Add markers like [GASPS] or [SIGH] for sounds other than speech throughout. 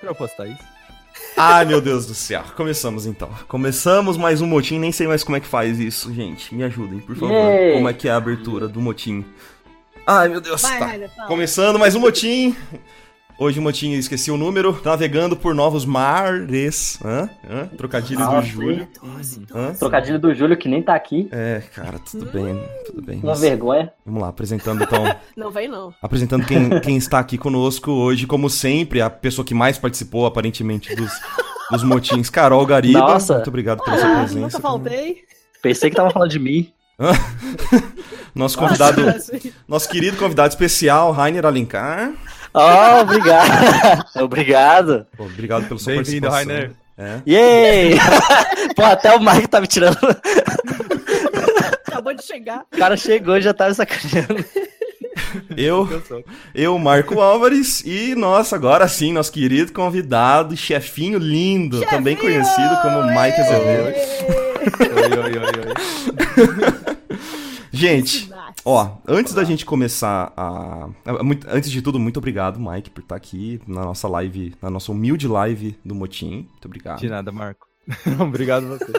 Pra postar isso. Ai, meu Deus do céu. Começamos então. Começamos mais um motim. Nem sei mais como é que faz isso, gente. Me ajudem, por favor. Yay. Como é que é a abertura do motim? Ai, meu Deus. Vai, tá. Começando mais um motim. Hoje o motim, eu esqueci o número. Navegando por novos mares. Hã? Hã? Trocadilhos Ah, do Júlio. Hã? Trocadilho do Júlio que nem tá aqui. É, cara, tudo bem. Tudo bem. Uma vergonha. Vamos lá, apresentando então. [LAUGHS] Não vem, não. Apresentando quem, [LAUGHS] quem está aqui conosco hoje, como sempre, a pessoa que mais participou, aparentemente, dos, dos motins, Carol Gariba. Nossa. Muito obrigado pela sua Ah, presença. nunca faltei. Pensei que tava falando de mim. [LAUGHS] Nosso convidado, nosso querido convidado especial, Rainer Alencar. Oh, obrigado. [LAUGHS] obrigado. Pô, obrigado pela sua Bem-vindo. Rainer. É. Yay! [LAUGHS] Pô, até o Mike tá me tirando. Acabou de chegar. O cara chegou e já tava sacaneando. [LAUGHS] Eu, Eu sou. eu, Marco Álvares, e nossa, agora sim, nosso querido convidado, chefinho lindo, também conhecido como Mike Azevedo. Oi, oi, oi, oi. Gente, Ó, antes da gente começar a. a- muito- Antes de tudo, muito obrigado, Mike, por estar aqui na nossa live, na nossa humilde live do Motim. Muito obrigado. De nada, Marco. [LAUGHS] Obrigado você. [LAUGHS]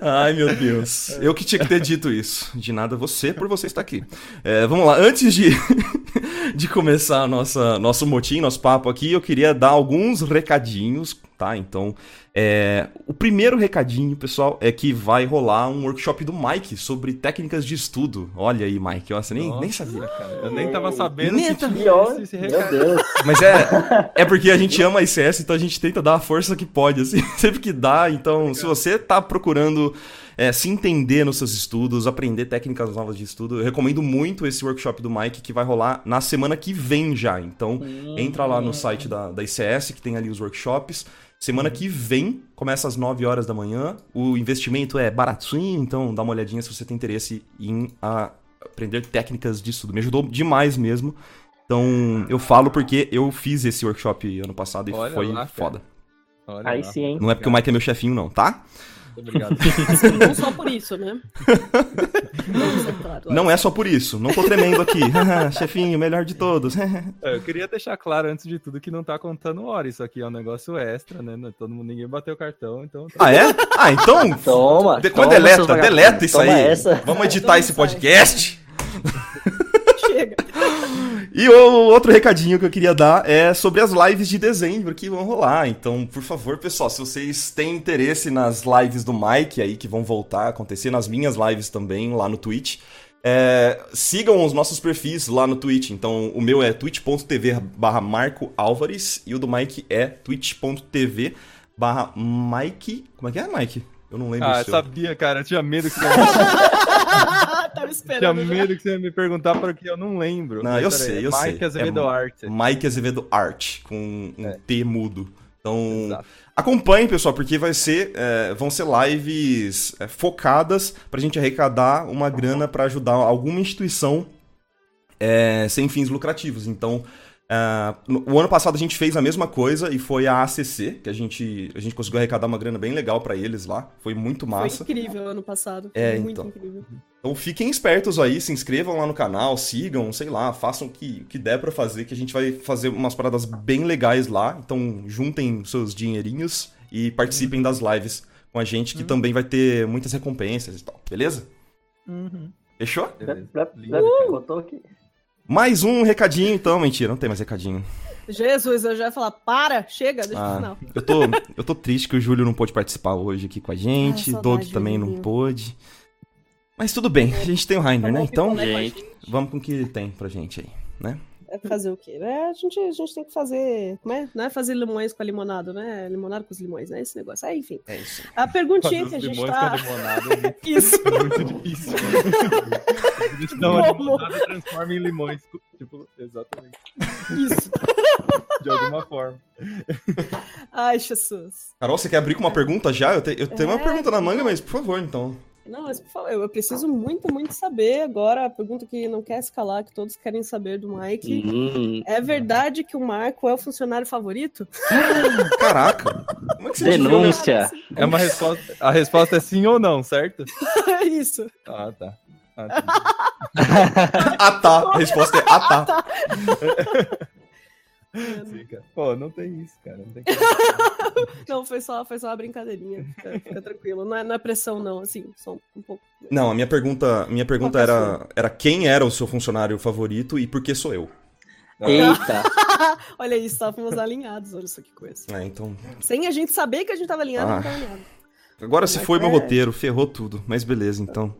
Ai, meu Deus. Eu que tinha que ter dito isso. De nada você, por você estar aqui. É, vamos lá, antes de, [LAUGHS] de começar a nossa, nosso motim, nosso papo aqui, eu queria dar alguns recadinhos, tá? Então, é, o primeiro recadinho, pessoal, é que vai rolar um workshop do Mike sobre técnicas de estudo. Olha aí, Mike, você nem, nem sabia. cara, Eu nem tava sabendo Nem que tá- tinha esse, esse meu recado. Deus. Mas é, é porque a gente ama a ICS, então a gente tenta dar a força que pode, assim, [LAUGHS] sempre que dá. Então, se você tá procurando é, se entender nos seus estudos, aprender técnicas novas de estudo, eu recomendo muito esse workshop do Mike que vai rolar na semana que vem já. Então, entra lá no site da, da ICS, que tem ali os workshops. Semana que vem, começa às 9 horas da manhã. O investimento é baratinho, então dá uma olhadinha se você tem interesse em a- aprender técnicas de estudo. Me ajudou demais mesmo. Então, eu falo porque eu fiz esse workshop ano passado e Olha foi lá, foda. Olha Aí lá. sim, hein? Não é porque o Mike é meu chefinho, não, tá? Obrigado. Assim, [LAUGHS] não só por isso, né? [LAUGHS] Não é só por isso. Não tô tremendo aqui. [LAUGHS] chefinho, melhor de todos. É, Eu queria deixar claro antes de tudo que não tá contando hora. Isso aqui é um negócio extra, né? Todo mundo, ninguém bateu o cartão, então. ah, é? Ah, então. Toma. de- toma, deleta, deleta isso Toma aí. essa. Vamos editar Toma esse podcast. E o outro recadinho que eu queria dar é sobre as lives de dezembro que vão rolar. Então, por favor, pessoal, se vocês têm interesse nas lives do Mike aí, que vão voltar a acontecer, nas minhas lives também, lá no Twitch, é, sigam os nossos perfis lá no Twitch. Então, o meu é twitch.tv barra Marco Álvares e o do Mike é twitch.tv barra Mike... Como é que é, Mike? Eu não lembro Ah, o seu. sabia, cara. Eu tinha medo que você, [LAUGHS] [LAUGHS] Tava tinha esperando. já. medo que você ia me perguntar para que eu não lembro. Não, Mas eu sei, é eu sei. Mike Azevedo É Arte. Mike Azevedo Art, com um É. T mudo. Então, Exato. acompanhem, pessoal, porque vai ser, é, vão ser lives é, focadas pra gente arrecadar uma grana pra ajudar alguma instituição é, sem fins lucrativos. Então, é, no- o ano passado a gente fez a mesma coisa e foi a ACC, que a gente, a gente conseguiu arrecadar uma grana bem legal pra eles lá. Foi muito massa. Foi incrível ano passado. Foi É, muito então. incrível. Então fiquem espertos aí, se inscrevam lá no canal, sigam, sei lá, façam o que, que der pra fazer, que a gente vai fazer umas paradas bem legais lá. Então juntem seus dinheirinhos e participem das lives com a gente, que também vai ter muitas recompensas e tal, beleza? Uhum. Fechou? Beleza. Cara. Contou aqui. Mais um recadinho, então. Mentira, não tem mais recadinho. Jesus, eu já ia falar, para, chega, deixa Ah, final. eu tô, eu tô triste que o Júlio não pôde participar hoje aqui com a gente, saudade, Doug também não pôde. Mas tudo bem, a gente tem o Rainer, né? Tomou Então, vamos com o que tem pra gente aí, né? É fazer o quê? É, a, gente, a gente tem que fazer. Como é? Não é fazer limões com a limonada, né? Limonada com os limões, né? Esse negócio. É, enfim. É isso. A perguntinha Fazer que a gente limões tá. com a limonada é muito- [LAUGHS] Isso. é muito difícil. [LAUGHS] Dão a limonada e transformam em limões. Tipo, exatamente. Isso. [LAUGHS] De alguma forma. Ai, Jesus. Carol, você quer abrir com uma pergunta já? Eu, te- eu tenho uma É, pergunta na manga, mas por favor, então. Não, mas por favor, eu preciso muito, muito saber agora a pergunta que não quer escalar, que todos querem saber do Mike. Hum, É verdade que o Marco é o funcionário favorito? [LAUGHS] Caraca! Como é que você denúncia. É uma resposta. A resposta é sim ou não, certo? É [LAUGHS] isso. Ah, tá. Ah, tá. [LAUGHS] Ah, tá. A resposta é ah, tá. Pô, não tem isso, cara. Não tem [LAUGHS] Não, foi só, foi só uma brincadeirinha. Fica, fica tranquilo. Não é, não é pressão, não. Assim, só um, pouco. Não, a minha pergunta, minha pergunta que é era, era quem era o seu funcionário favorito e por que sou eu? Eita. [LAUGHS] Olha isso, estávamos alinhados. Olha só que coisa. É, então. Sem a gente saber que a gente tava alinhado, Ah. a gente tava alinhado. Agora se foi meu é. roteiro, ferrou tudo. Mas beleza, então.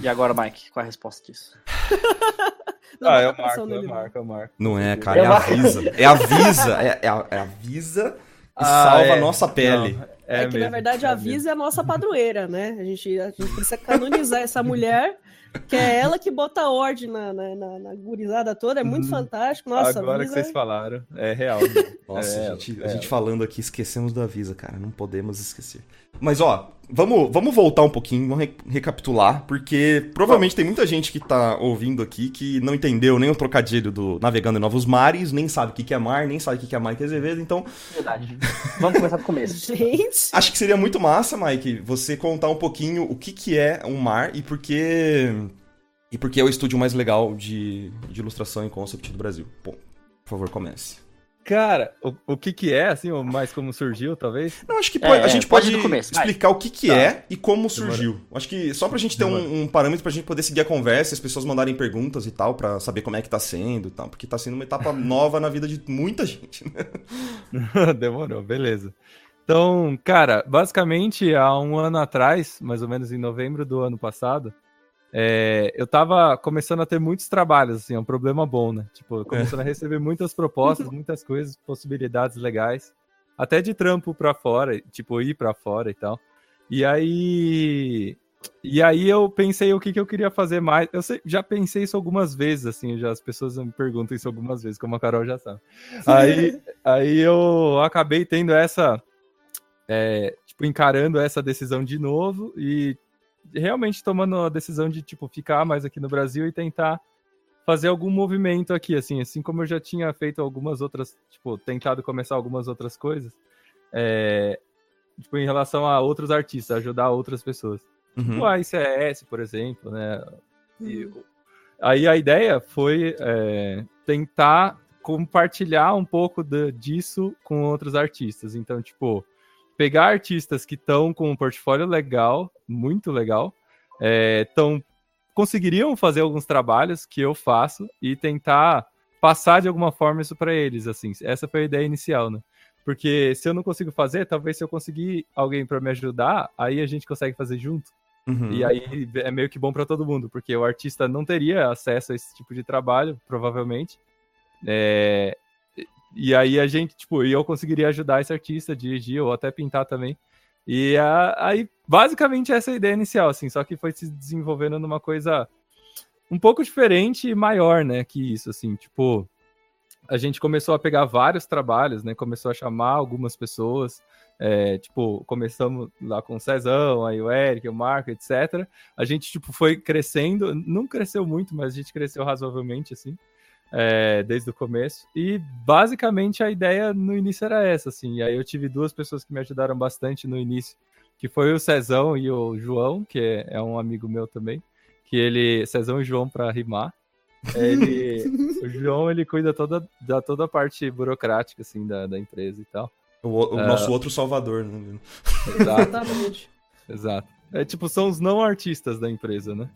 E agora, Mike, qual a resposta disso? [LAUGHS] Não, ah, é pressão Marco, é não. Marco, é o Marco. Não é, cara, é Eu- a Visa. É a Visa. É, é a, é a Visa que Ah, salva é. a nossa pele. Não, É, que, na verdade, é a. Visa é a nossa padroeira, né? A gente, a gente precisa canonizar essa mulher, que é ela que bota ordem na, na, na, na gurizada toda. É muito Uhum. fantástico. Nossa, a Agora que Visa... vocês falaram, é real. Nossa, É, a, gente, a é. gente falando aqui, esquecemos da Visa, cara. Não podemos esquecer. Mas, ó, vamos, vamos voltar um pouquinho, vamos re- recapitular, porque provavelmente tem muita gente que tá ouvindo aqui que não entendeu nem o trocadilho do Navegando em Novos Mares, nem sabe o que que é mar, nem sabe o que que é Mike Azevedo. Então, Verdade. [LAUGHS] Vamos começar do começo. Gente, acho que seria muito massa, Mike, você contar um pouquinho o que que é um mar e por que... E por que é o estúdio mais legal de, de ilustração e concept do Brasil. Pô, por favor, comece. Cara, o, o que que é, assim, ou mais como surgiu, talvez? Não, acho que É, pode- a é, gente pode pode, começo, vai. explicar o que, que Tá. é e como surgiu. Acho que só pra gente ter um, um parâmetro pra gente poder seguir a conversa, as pessoas mandarem perguntas e tal, pra saber como é que tá sendo e tal, porque tá sendo uma etapa [LAUGHS] nova na vida de muita gente, né? [LAUGHS] Demorou, beleza. Então, cara, basicamente há um ano atrás, mais ou menos em novembro do ano passado, é, eu tava começando a ter muitos trabalhos, assim, é um problema bom, né? Tipo, começando a receber muitas propostas, [LAUGHS] muitas coisas, possibilidades legais, até de trampo pra fora, tipo, ir pra fora e tal. E aí. E aí eu pensei o que, que eu queria fazer mais. Eu sei- já pensei isso algumas vezes, assim, já as pessoas me perguntam isso algumas vezes, como a Carol já sabe. Aí, aí eu acabei tendo essa. é, tipo, encarando essa decisão de novo e realmente tomando a decisão de, tipo, ficar mais aqui no Brasil e tentar fazer algum movimento aqui, assim, assim como eu já tinha feito algumas outras, tipo, tentado começar algumas outras coisas, é, tipo, em relação a outros artistas, ajudar outras pessoas. Uhum. O AICS, por exemplo, né? E o- aí a ideia foi é, tentar compartilhar um pouco da- disso com outros artistas. Então, tipo, pegar artistas que estão com um portfólio legal, muito legal, estão conseguiriam fazer alguns trabalhos que eu faço e tentar passar de alguma forma isso para eles, assim. Essa foi a ideia inicial, né? Porque se eu não consigo fazer, talvez se eu conseguir alguém para me ajudar, aí a gente consegue fazer junto. Uhum. E aí é meio que bom para todo mundo, porque o artista não teria acesso a esse tipo de trabalho, provavelmente. É, E aí a gente, tipo, eu conseguiria ajudar esse artista dirigir ou até pintar também. E a- aí, basicamente, essa é a ideia inicial, assim, só que foi se desenvolvendo numa coisa um pouco diferente e maior, né, que isso, assim, tipo, a gente começou a pegar vários trabalhos, né, começou a chamar algumas pessoas, é, tipo, começamos lá com o Cezão, aí o Eric, o Marco, etc. A gente, tipo, foi crescendo, não cresceu muito, mas a gente cresceu razoavelmente, assim, é, desde o começo. E, basicamente, a ideia no início era essa, assim. E aí eu tive duas pessoas que me ajudaram bastante no início, que foi o Cezão e o João, que é, é um amigo meu também, que ele... Cezão e João para rimar. Ele, [LAUGHS] o João, ele cuida toda, da toda a parte burocrática, assim, da, da empresa e tal. O, o nosso outro salvador, né? Exatamente. Exato. É tipo, são os não artistas da empresa, né?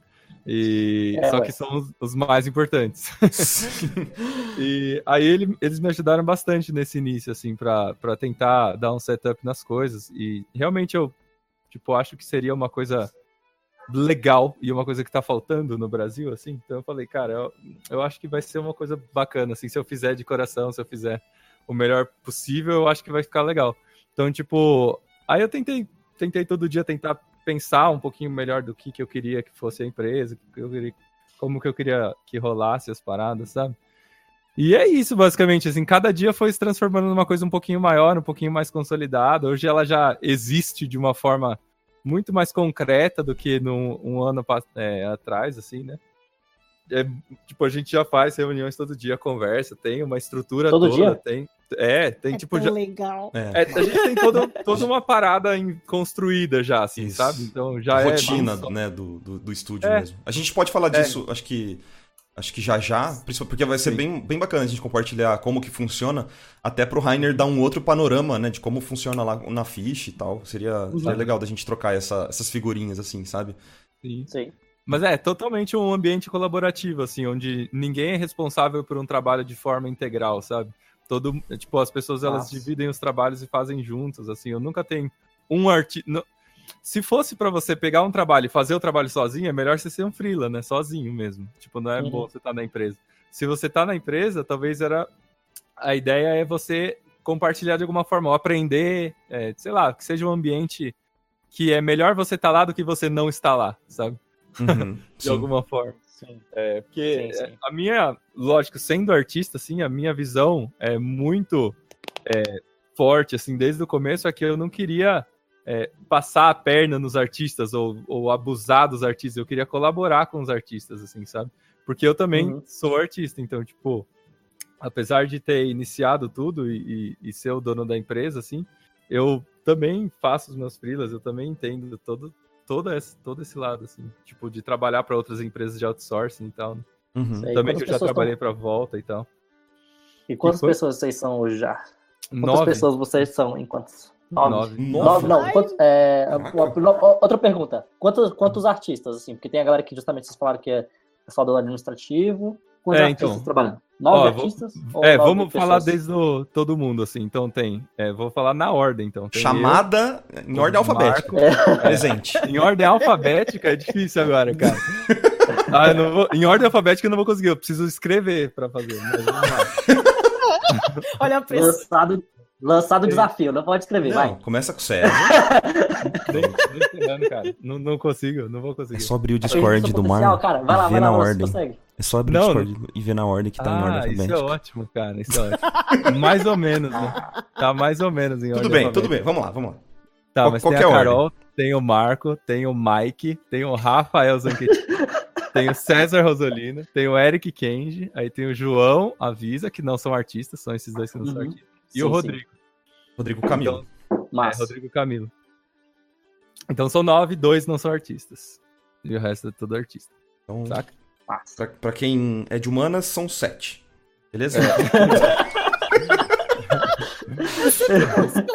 E É, só que são os, os mais importantes. [LAUGHS] [LAUGHS] e aí ele- eles me ajudaram bastante nesse início, assim, pra pra tentar dar um setup nas coisas. E realmente eu, tipo, acho que seria uma coisa legal e uma coisa que tá faltando no Brasil, assim. Então eu falei, cara, eu, eu acho que vai ser uma coisa bacana, assim, se eu fizer de coração, se eu fizer o melhor possível, eu acho que vai ficar legal. Então, tipo, aí eu tentei, tentei todo dia tentar pensar um pouquinho melhor do que, que eu queria que fosse a empresa, que eu queria, como que eu queria que rolasse as paradas, sabe? E é isso, basicamente, assim, cada dia foi se transformando numa coisa um pouquinho maior, um pouquinho mais consolidada. Hoje ela já existe de uma forma muito mais concreta do que num um ano é, atrás, assim, né? É, tipo, a gente já faz reuniões todo dia, conversa, tem uma estrutura Todo toda, dia? tem. É, tem É tipo tão já, legal. É. é, a gente tem toda, toda uma parada em- construída já, assim, Isso. sabe? Então já a é rotina né, do, do, do estúdio É. mesmo. A gente pode falar disso, acho que. Acho que já já, principalmente porque vai ser Sim. bem, bem bacana a gente compartilhar como que funciona, até pro Rainer dar um outro panorama, né, de como funciona lá na ficha e tal. Seria, seria legal da gente trocar essa- essas figurinhas assim, sabe? Sim. Sim. Mas é totalmente um ambiente colaborativo, assim, onde ninguém é responsável por um trabalho de forma integral, sabe? Todo, tipo, as pessoas elas Nossa. dividem os trabalhos e fazem juntos, assim. Eu nunca tenho um artista. Se fosse pra você pegar um trabalho e fazer o trabalho sozinho, é melhor você ser um freela, né? Sozinho mesmo. Tipo, não é Uhum. bom você estar na empresa. Se você tá na empresa, talvez era a ideia é você compartilhar de alguma forma, ou aprender, é, sei lá, que seja um ambiente que é melhor você estar lá do que você não estar lá, sabe? Uhum, [LAUGHS] De sim. alguma forma. Sim. É, porque Sim, sim. a minha, lógico, sendo artista, assim, a minha visão é muito é, forte, assim, desde o começo, é que eu não queria é, passar a perna nos artistas ou, ou abusar dos artistas, eu queria colaborar com os artistas, assim, sabe? Porque eu também Uhum. sou artista, então, tipo, apesar de ter iniciado tudo e, e- e ser o dono da empresa, assim, eu também faço os meus freelas, eu também entendo todo, todo, esse, todo esse lado, assim, tipo, de trabalhar para outras empresas de outsourcing e tal. né? Uhum. Sei. Também que eu já trabalhei para volta e tal. E quantas foi? pessoas vocês são hoje já? Quantas Nove. pessoas vocês são em quantos? Nove. Nove. Nove, não. Quantos- é, Caraca. uma- uma- outra pergunta. Quantos, quantos artistas, assim? Porque tem a galera que justamente vocês falaram que é pessoal do administrativo. Quantos É, artistas então. trabalhando? Nove Ó, vou- artistas? Ou É, nove vamos falar pessoas? desde o, todo mundo, assim. Então tem. é, vou falar na ordem, então. Tem Chamada em eu, ordem o alfabética. Marco. Presente. [LAUGHS] Em ordem alfabética é difícil agora, cara. [LAUGHS] Ah, não vou- em ordem alfabética eu não vou conseguir, eu preciso escrever pra fazer. Mas vamos lá. [LAUGHS] Olha a pressão. Lançado, lançado o desafio, não pode escrever, Não, vai. começa com o César. Nem, nem ferrando, cara. Não, não consigo, não vou É conseguir. só abrir o Discord seu do potencial, Mar Cara, vai lá, vai lá, na você ordem. consegue. É só abrir Não, o Discord e ver na ordem que tá em ordem Ah, isso é alfabética. ótimo, cara. Isso é ótimo. mais ou menos, né? Tá mais ou menos em ordem Tudo bem, alfabética. tudo bem. Vamos lá, vamos lá. Tá, Qual- mas tem a é a Carol, tem o Marco, tem o Mike, tem o Rafael Zanquetin, tem o César Rosolino, tem o Eric Kenji, aí tem o João Avisa, que não são artistas, são esses dois que não são Uhum. artistas, e Sim, o sim. Rodrigo. Rodrigo Camilo. Então, é, Rodrigo Camilo. Então são nove, dois não são artistas. E o resto é tudo artista, Então, saca? Mas. pra, pra quem é de humanas, são sete. Beleza? [LAUGHS]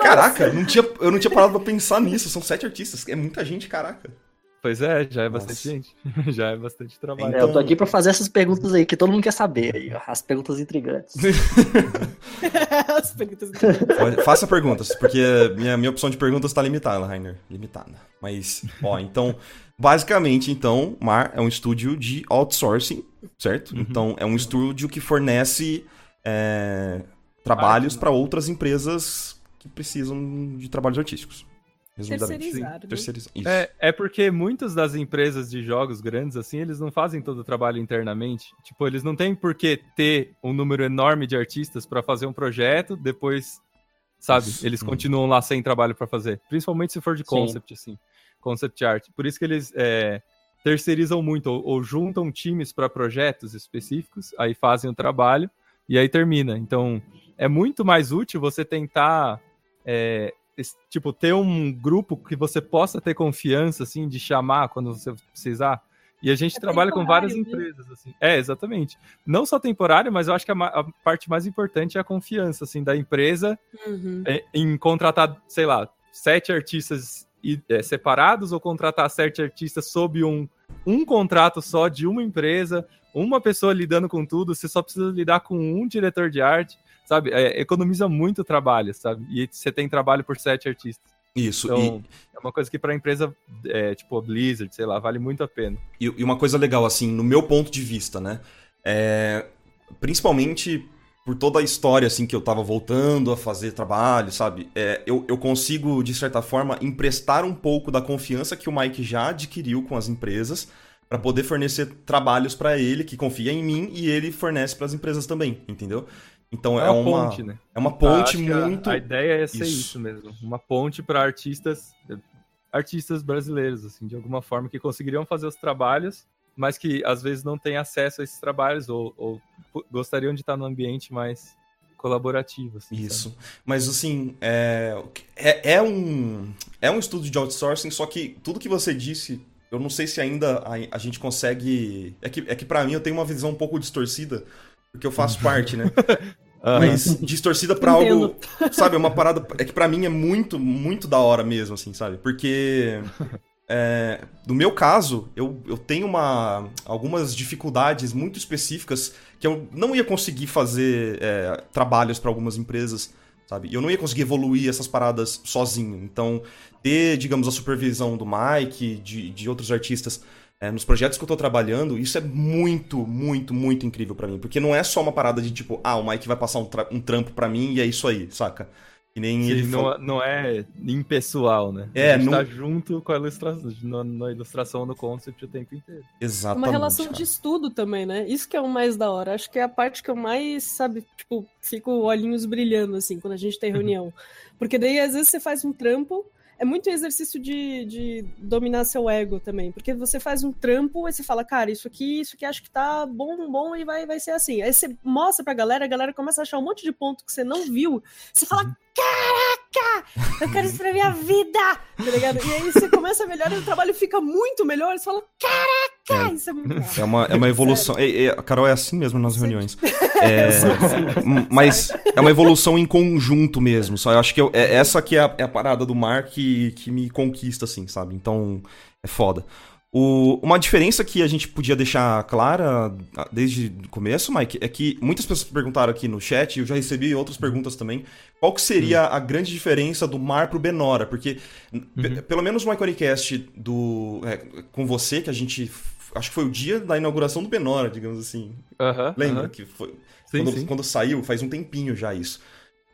Caraca, não tinha, eu não tinha parado pra pensar nisso. São sete artistas. É muita gente, caraca. Pois é, já é Nossa. bastante gente. [LAUGHS] já é bastante trabalho. É, eu tô aqui pra fazer essas perguntas aí que todo mundo quer saber aí, ó, as perguntas intrigantes. [LAUGHS] As perguntas Pode- Faça perguntas, porque minha, minha opção de perguntas tá limitada, Rainer. Limitada. Mas, ó, então, basicamente, então, Mar é um estúdio de outsourcing, certo? Uhum. Então, é um estúdio que fornece é, trabalhos para outras empresas que precisam de trabalhos artísticos. Resumidamente. Terceirizado, né? É, é porque muitas das empresas de jogos grandes, assim, eles não fazem todo o trabalho internamente. Tipo, eles não têm por que ter um número enorme de artistas pra fazer um projeto, depois, sabe, Isso. eles Hum. continuam lá sem trabalho pra fazer. Principalmente se for de Sim. concept, assim, concept art. Por isso que eles é, terceirizam muito, ou, ou juntam times pra projetos específicos, aí fazem o trabalho e aí termina. Então, é muito mais útil você tentar é, tipo, ter um grupo que você possa ter confiança, assim, de chamar quando você precisar. E a gente É trabalha com várias temporário, né? empresas, assim. É, exatamente. Não só temporário, mas eu acho que a, a parte mais importante é a confiança, assim, da empresa Uhum. é, em contratar, sei lá, sete artistas e- é, separados ou contratar sete artistas sob um, um contrato só de uma empresa, uma pessoa lidando com tudo, você só precisa lidar com um diretor de arte, sabe? É, economiza muito trabalho, sabe? E você tem trabalho por sete artistas. Isso. Então, é uma coisa que para empresa, é, tipo a Blizzard, sei lá, vale muito a pena. E, e uma coisa legal, assim, no meu ponto de vista, né? É, principalmente por toda a história, assim, que eu tava voltando a fazer trabalho, sabe? É, eu, eu consigo, de certa forma, emprestar um pouco da confiança que o Mike já adquiriu com as empresas para poder fornecer trabalhos para ele, que confia em mim, e ele fornece para as empresas também, entendeu? Então é, É uma ponte, né? é uma ponte que a- muito. A, ideia é ser Isso. isso. mesmo. Uma ponte para artistas, artistas brasileiros, assim, de alguma forma, que conseguiriam fazer os trabalhos, mas que às vezes não têm acesso a esses trabalhos ou, ou gostariam de estar num ambiente mais colaborativo. Assim, Isso. Sabe? Mas assim, é, é, é, um, é um estudo de outsourcing, só que tudo que você disse, eu não sei se ainda a, a gente consegue. É que, é que para mim eu tenho uma visão um pouco distorcida, porque eu faço [LAUGHS] parte, né? Mas distorcida pra algo. Sabe, uma parada. É que para mim é muito, muito da hora mesmo, assim, sabe? Porque. É, no meu caso, eu, eu tenho uma, algumas dificuldades muito específicas que eu não ia conseguir fazer é, trabalhos para algumas empresas, sabe? Eu não ia conseguir evoluir essas paradas sozinho. Então, ter, digamos, a supervisão do Mike, de, de outros artistas é, nos projetos que eu tô trabalhando, isso é muito, muito, muito incrível para mim. Porque não é só uma parada de tipo, ah, o Mike vai passar um, tra um trampo para mim e é isso aí, saca? Que nem Sim, ele não, não é impessoal, né? É, a gente não... tá junto com a ilustração, na, na ilustração, no concept o tempo inteiro. Exatamente. Uma relação cara. de estudo também, né? Isso que é o mais da hora. Acho que é a parte que eu mais, sabe, tipo, fico olhinhos brilhando, assim, quando a gente tem reunião. Porque daí, às vezes, você faz um trampo, é muito exercício de, de dominar seu ego também. Porque você faz um trampo e você fala, cara, isso aqui, isso aqui acho que tá bom, bom e vai, vai ser assim. Aí você mostra pra galera, a galera começa a achar um monte de ponto que você não viu. Você fala, uhum. Caraca, eu quero isso pra minha vida, tá ligado? E aí você começa a melhorar e o trabalho fica muito melhor. Você fala, caraca, é, isso é muito. É uma, é uma [LAUGHS] evolução. É, é, Carol é assim mesmo nas reuniões. [LAUGHS] É, mas é uma evolução em conjunto mesmo. Só eu acho que eu, é, essa aqui é a, é a parada do mar que, que me conquista, assim, sabe? Então, é foda. O, uma diferença que a gente podia deixar clara ah, desde o começo, Mike, é que muitas pessoas perguntaram aqui no chat, e eu já recebi outras perguntas também, qual que seria uhum. a grande diferença do mar pro Benora? Porque, uhum. pelo menos no Iconicast do, é, com você, que a gente. Acho que foi o dia da inauguração do Benora, digamos assim. Uhum, Lembra? Que foi. Sim, quando, sim. quando saiu, faz um tempinho já isso.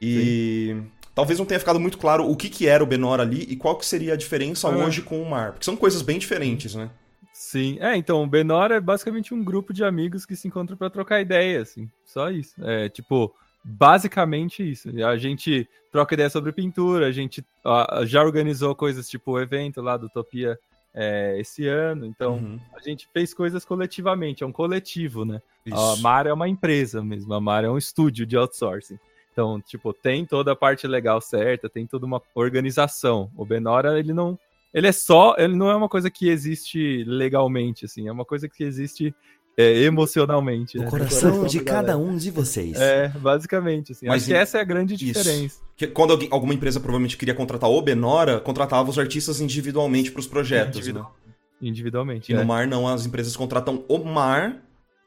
E. Sim talvez não tenha ficado muito claro o que, que era o Benor ali e qual que seria a diferença é. hoje com o Mar. Porque são coisas bem diferentes, né? Sim, é, então, o Benor é basicamente um grupo de amigos que se encontram para trocar ideia, assim, só isso. É, tipo, basicamente isso. A gente troca ideia sobre pintura, a gente ó, já organizou coisas tipo o evento lá do Utopia é, esse ano, então uhum. a gente fez coisas coletivamente, é um coletivo, né? Isso. A Mar é uma empresa mesmo, a Mar é um estúdio de outsourcing. Então, tipo, tem toda a parte legal certa, tem toda uma organização. O Benora, ele não. Ele é só. Ele não é uma coisa que existe legalmente, assim. É uma coisa que existe é, emocionalmente. O né? coração, coração de cada um de vocês. É, basicamente. Assim. Mas Acho que essa é a grande diferença. Que quando alguém, alguma empresa provavelmente queria contratar o Benora, contratava os artistas individualmente para os projetos. Individual. Né? Individualmente. E é. no Mar, não. As empresas contratam o Mar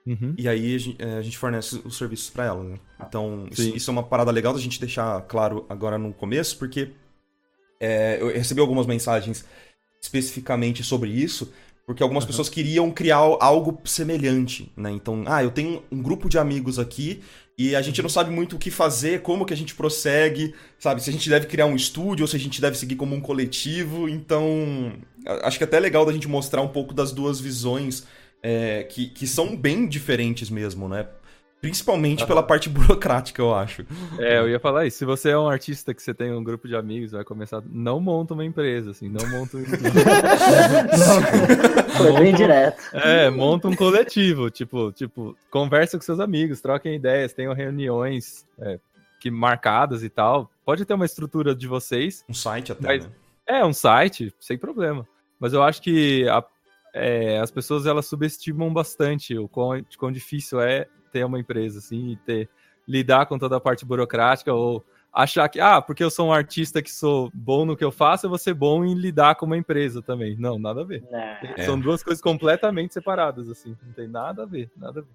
Uhum. E aí a gente fornece os serviços para ela, né? Então, isso, isso, é uma parada legal da gente deixar claro agora no começo, porque é, eu recebi algumas mensagens especificamente sobre isso, porque algumas uhum. pessoas queriam criar algo semelhante, né? Então, ah, eu tenho um grupo de amigos aqui e a gente não sabe muito o que fazer, como que a gente prossegue, sabe? Se a gente deve criar um estúdio ou se a gente deve seguir como um coletivo. Então, acho que é até legal da gente mostrar um pouco das duas visões é, que, que são bem diferentes mesmo, né? Principalmente pela parte [LAUGHS] burocrática, eu acho. É, eu ia falar isso. Se você é um artista que você tem um grupo de amigos, vai começar. Não monta uma empresa, assim, não monta um. [LAUGHS] Foi bem direto. É, monta um coletivo. Tipo, tipo, conversa com seus amigos, troquem ideias, tenham reuniões é, que marcadas e tal. Pode ter uma estrutura de vocês. Um site até. Mas, né? É, um site, sem problema. Mas eu acho que a é, as pessoas elas subestimam bastante o quão, quão difícil é ter uma empresa, assim, e ter, lidar com toda a parte burocrática, ou achar que, ah, porque eu sou um artista que sou bom no que eu faço, eu vou ser bom em lidar com uma empresa também. Não, nada a ver. É. São duas coisas completamente separadas, assim, não tem nada a ver, nada a ver.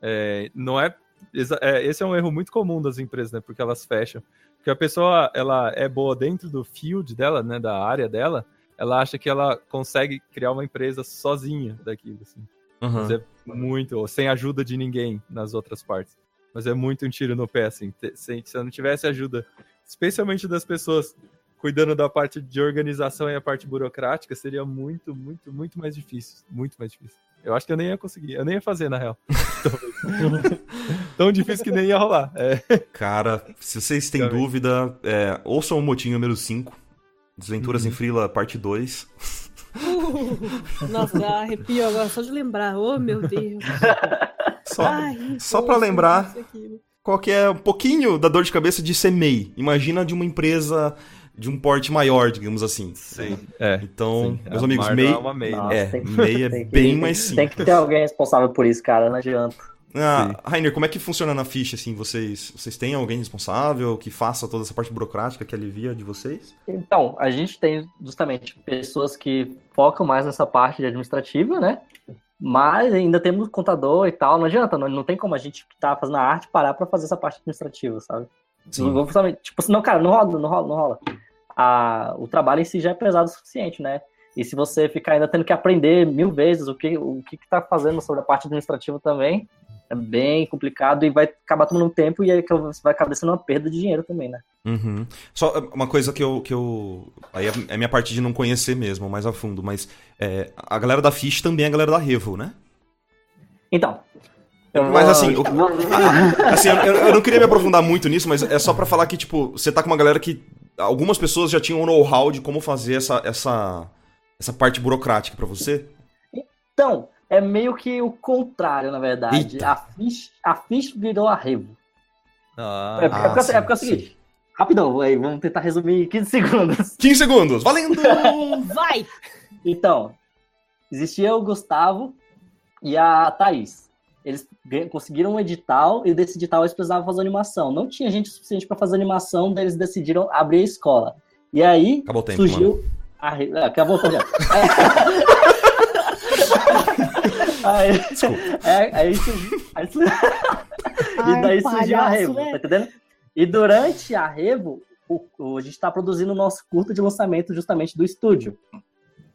É, não é, é, esse é um erro muito comum das empresas, né, porque elas fecham. Porque a pessoa, ela é boa dentro do field dela, né, da área dela, ela acha que ela consegue criar uma empresa sozinha daquilo, assim. Uhum. Mas é muito, sem ajuda de ninguém nas outras partes. Mas é muito um tiro no pé, assim. Se, se eu não tivesse ajuda, especialmente das pessoas cuidando da parte de organização e a parte burocrática, seria muito, muito, muito mais difícil. Muito mais difícil. Eu acho que eu nem ia conseguir, eu nem ia fazer, na real. [LAUGHS] [LAUGHS] Tão difícil que nem ia rolar. É. Cara, se vocês têm dúvida, é, ouçam o motim número 5. Desventuras uhum. em Frila, parte 2. Uh, nossa, arrepio agora só de lembrar. Oh, meu Deus. [LAUGHS] Só, Ai, só pra imposto, lembrar. qual que é um pouquinho da dor de cabeça de ser MEI. Imagina de uma empresa de um porte maior, digamos assim. Sim. É. Então, sim. meus amigos, MEI, é uma MEI, né? Nossa, é, tem MEI é [LAUGHS] tem que- bem tem- mais Tem simples. que ter alguém responsável por isso, cara, não adianta. Ah, Rainer, como é que funciona na ficha, assim? Vocês, vocês têm alguém responsável que faça toda essa parte burocrática que alivia de vocês? Então, a gente tem justamente pessoas que focam mais nessa parte de administrativa, né? Mas ainda temos contador e tal, não adianta, não, não tem como a gente que tá fazendo a arte parar pra fazer essa parte administrativa, sabe? Não vou justamente- tipo, senão, cara, não rola, não rola, não rola. A, o trabalho em si já é pesado o suficiente, né? E se você ficar ainda tendo que aprender mil vezes o que o que, que tá fazendo sobre a parte administrativa também, é bem complicado e vai acabar tomando tempo e aí vai acabar sendo uma perda de dinheiro também, né? Uhum. Só uma coisa que eu, que eu. Aí é é minha parte de não conhecer mesmo, mais a fundo, mas é, a galera da Fish também é a galera da Revo, né? Então. Mas assim, o- [LAUGHS] Assim, eu, eu- eu não queria me aprofundar muito nisso, mas é só pra falar que, tipo, você tá com uma galera que. Algumas pessoas já tinham um know-how de como fazer essa, essa, essa parte burocrática pra você. Então, é meio que o contrário, na verdade. Eita. A Fish, a Fish virou a Revo. Ah, é, porque, é porque- sim, é porque é o seguinte. Rapidão, aí, vamos tentar resumir em 15 segundos. [LAUGHS] 15 segundos, valendo! [LAUGHS] Vai! Então, existia o Gustavo e a Thaís. Eles conseguiram um edital e desse edital eles precisavam fazer animação. Não tinha gente suficiente para fazer animação, daí eles decidiram abrir a escola. E aí Acabou o tempo, mano. surgiu. A... re- ah, Acabou o tempo. [LAUGHS] aí, Desculpa. é, aí surgiu. aí surgiu- [LAUGHS] e daí surgiu a Revo, né? tá entendendo? E durante a Revo, o- o- a gente tá produzindo o nosso curto de lançamento justamente do estúdio.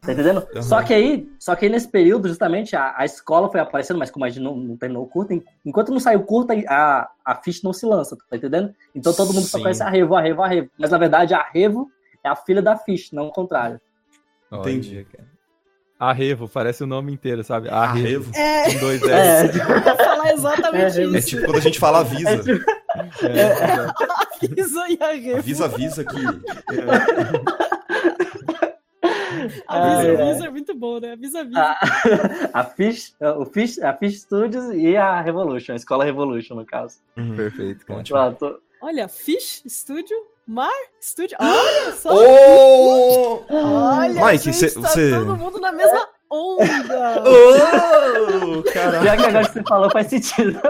Tá entendendo? Uhum. Só que aí, só que aí nesse período, justamente, a, a escola foi aparecendo, mas como a gente não, não terminou o curto, en- enquanto não saiu o curto, a, a ficha não se lança, tá entendendo? Então todo mundo só Sim. conhece a Revo, a Revo, a Revo. Mas na verdade a Revo é a filha da ficha, não o contrário. Entendi. Cara. Arrevo, parece o nome inteiro, sabe? Arrevo. Arrevo. É, Com dois É, S. eu ia falar exatamente É, É isso. tipo quando a gente fala avisa. É, Avisa e a Revo. Avisa, avisa que. Avisa, É. avisa é muito bom, né? Avisa, avisa. a, a Fish, o Fish, a Fish Studios e a Revolution, a escola Revolution, no caso. Uhum. Perfeito. Ótimo. Pronto. Olha, Fish Studio, Mar Studio. [GASPS] Olha só. Oh! Olha, Mike, gente, cê- tá você- todo mundo na mesma onda. [LAUGHS] Oh! Caralho! Já que agora que você falou faz sentido.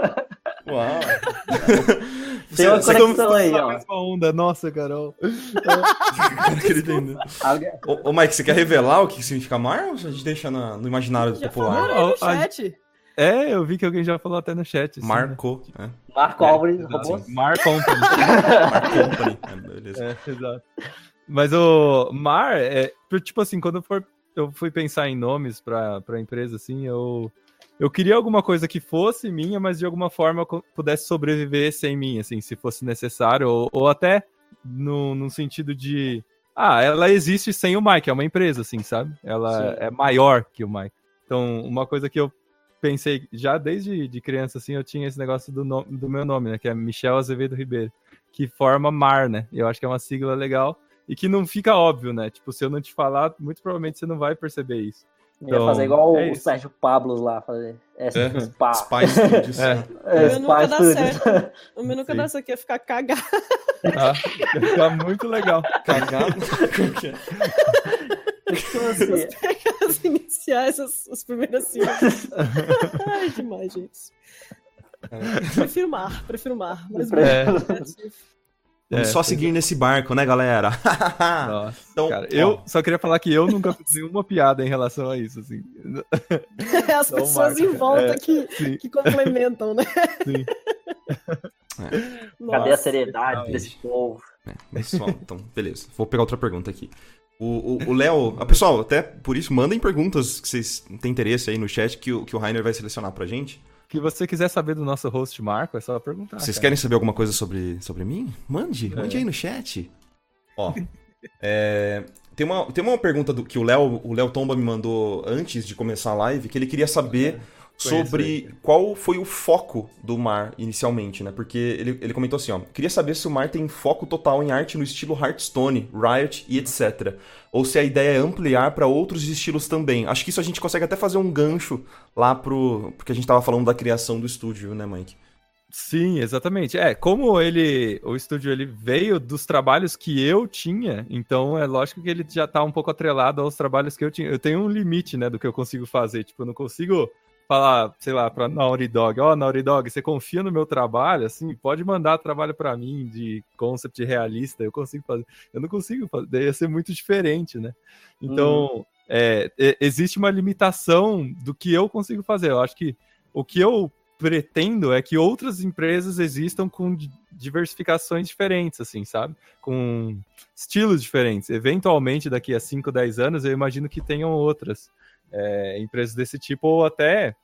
Uau! [LAUGHS] Tem uma Você- conexão aí, Na ó. mesma onda, nossa, Carol. [LAUGHS] Ô, ô, Mike, você quer revelar o que significa mar ou a gente deixa na- no imaginário Já popular? falaram aí no a- chat. É, eu vi que alguém já falou até no chat. assim, né? Marco. É. Marco É, Álvares, exato. robôs. Mar Company. [LAUGHS] Mar Company. É, beleza. É, exato. Mas o Mar, é, tipo assim, quando eu, for, eu fui pensar em nomes pra, pra empresa, assim, eu, eu queria alguma coisa que fosse minha, mas de alguma forma pudesse sobreviver sem mim, assim, se fosse necessário, ou, ou até no, no sentido de, ah, ela existe sem o Mike, é uma empresa, assim, sabe? Ela Sim. é maior que o Mike. Então, uma coisa que eu pensei, já desde de criança, assim, eu tinha esse negócio do, no- do meu nome, né, que é Michel Azevedo Ribeiro, que forma MAR, né? Eu acho que é uma sigla legal e que não fica óbvio, né? Tipo, se eu não te falar, muito provavelmente você não vai perceber isso. Ia Então, fazer igual é o isso. Sérgio Pablos lá, fazer. É, É. Spa. Spy Studios. É. É, O meu nunca Spa dá certo. O meu nunca Sim. dá certo, ia ficar cagado. Tá? Ia ficar muito legal. Cagado. [LAUGHS] Como que é? Então, assim, As [LAUGHS] iniciais, as, as primeiras sílabas. [LAUGHS] Ai, demais, gente. Prefiro mar, prefiro mar. Mas É. Vamos É, só seguir nesse barco, né, galera? [LAUGHS] Nossa, Então, cara, eu só queria falar que eu nunca fiz nenhuma piada em relação a isso, assim. As pessoas marca, em volta é. que, Sim, que complementam, né? sim. cadê a seriedade desse povo? Pessoal, então, beleza. Vou pegar outra pergunta aqui. O Léo. ah, pessoal, até por isso, mandem perguntas que vocês têm interesse aí no chat que o, que o Rainer vai selecionar pra gente. O que você quiser saber do nosso host Marco, é só perguntar. Vocês cara. querem saber alguma coisa sobre, sobre mim? Mande, mande aí no chat. Ó, é, tem, uma, tem uma pergunta do, que o Léo o Léo Tomba me mandou antes de começar a live, que ele queria saber sobre qual foi o foco do Mar inicialmente, né? Porque ele, ele comentou assim, ó, queria saber se o Mar tem foco total em arte no estilo Hearthstone, Riot e etc. Ou se a ideia é ampliar para outros estilos também. Acho que isso a gente consegue até fazer um gancho lá pro... Porque a gente tava falando da criação do estúdio, né, Mike? Sim, exatamente. É, como ele, o estúdio ele veio dos trabalhos que eu tinha, então é lógico que ele já tá um pouco atrelado aos trabalhos que eu tinha. Eu tenho um limite, né, do que eu consigo fazer. Tipo, eu não consigo falar, sei lá, pra Naughty Dog, ó, oh, Naughty Dog, você confia no meu trabalho, assim, pode mandar trabalho para mim de concept realista, eu consigo fazer. Eu não consigo fazer, ia ser muito diferente, né? Então, hum. é, existe uma limitação do que eu consigo fazer. Eu acho que o que eu pretendo é que outras empresas existam com diversificações diferentes, assim, sabe? Com estilos diferentes. Eventualmente, daqui a 5, 10 anos, eu imagino que tenham outras é, empresas desse tipo, ou até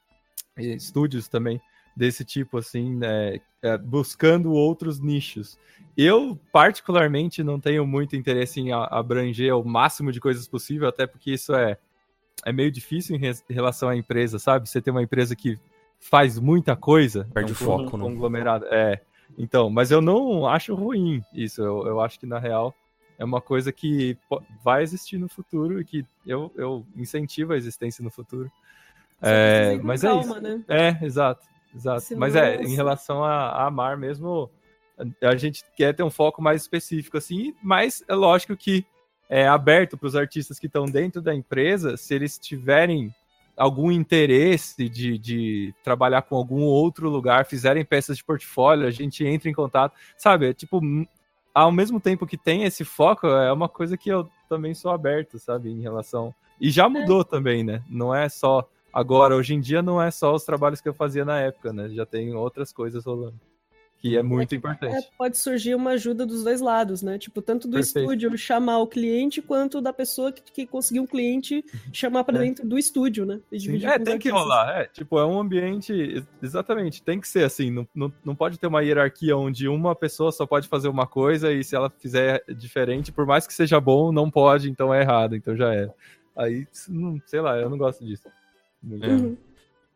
estúdios também desse tipo, assim, né, é, buscando outros nichos. Eu, particularmente, não tenho muito interesse em abranger o máximo de coisas possível, até porque isso é, é meio difícil em relação à empresa, sabe? Você tem uma empresa que faz muita coisa. Perde é um foco, né? Conglomerado. É. Então, mas eu não acho ruim isso. Eu, eu acho que, na real, é uma coisa que vai existir no futuro e que eu, eu incentivo a existência no futuro. É, mas é calma, é isso. Né? É, exato. exato. mas é, em relação a, a amar mesmo, a gente quer ter um foco mais específico, assim, mas é lógico que é aberto para os artistas que estão dentro da empresa, se eles tiverem algum interesse de, de trabalhar com algum outro lugar, fizerem peças de portfólio, a gente entra em contato, sabe? É tipo, ao mesmo tempo que tem esse foco, é uma coisa que eu também sou aberto, sabe? Em relação. E já mudou é. também, né? Não é só. Agora, hoje em dia, não é só os trabalhos que eu fazia na época, né? Já tem outras coisas rolando que é muito é, importante. É, pode surgir uma ajuda dos dois lados, né? Tipo, tanto do Perfeito. estúdio chamar o cliente, quanto da pessoa que, que conseguiu um cliente chamar para é. dentro do estúdio, né? é, tem que rolar. É, tipo, é um ambiente. Exatamente, tem que ser assim. Não, não, não pode ter uma hierarquia onde uma pessoa só pode fazer uma coisa e se ela fizer diferente, por mais que seja bom, não pode, então é errado, então já é. Aí, não, sei lá, eu não gosto disso. Uhum.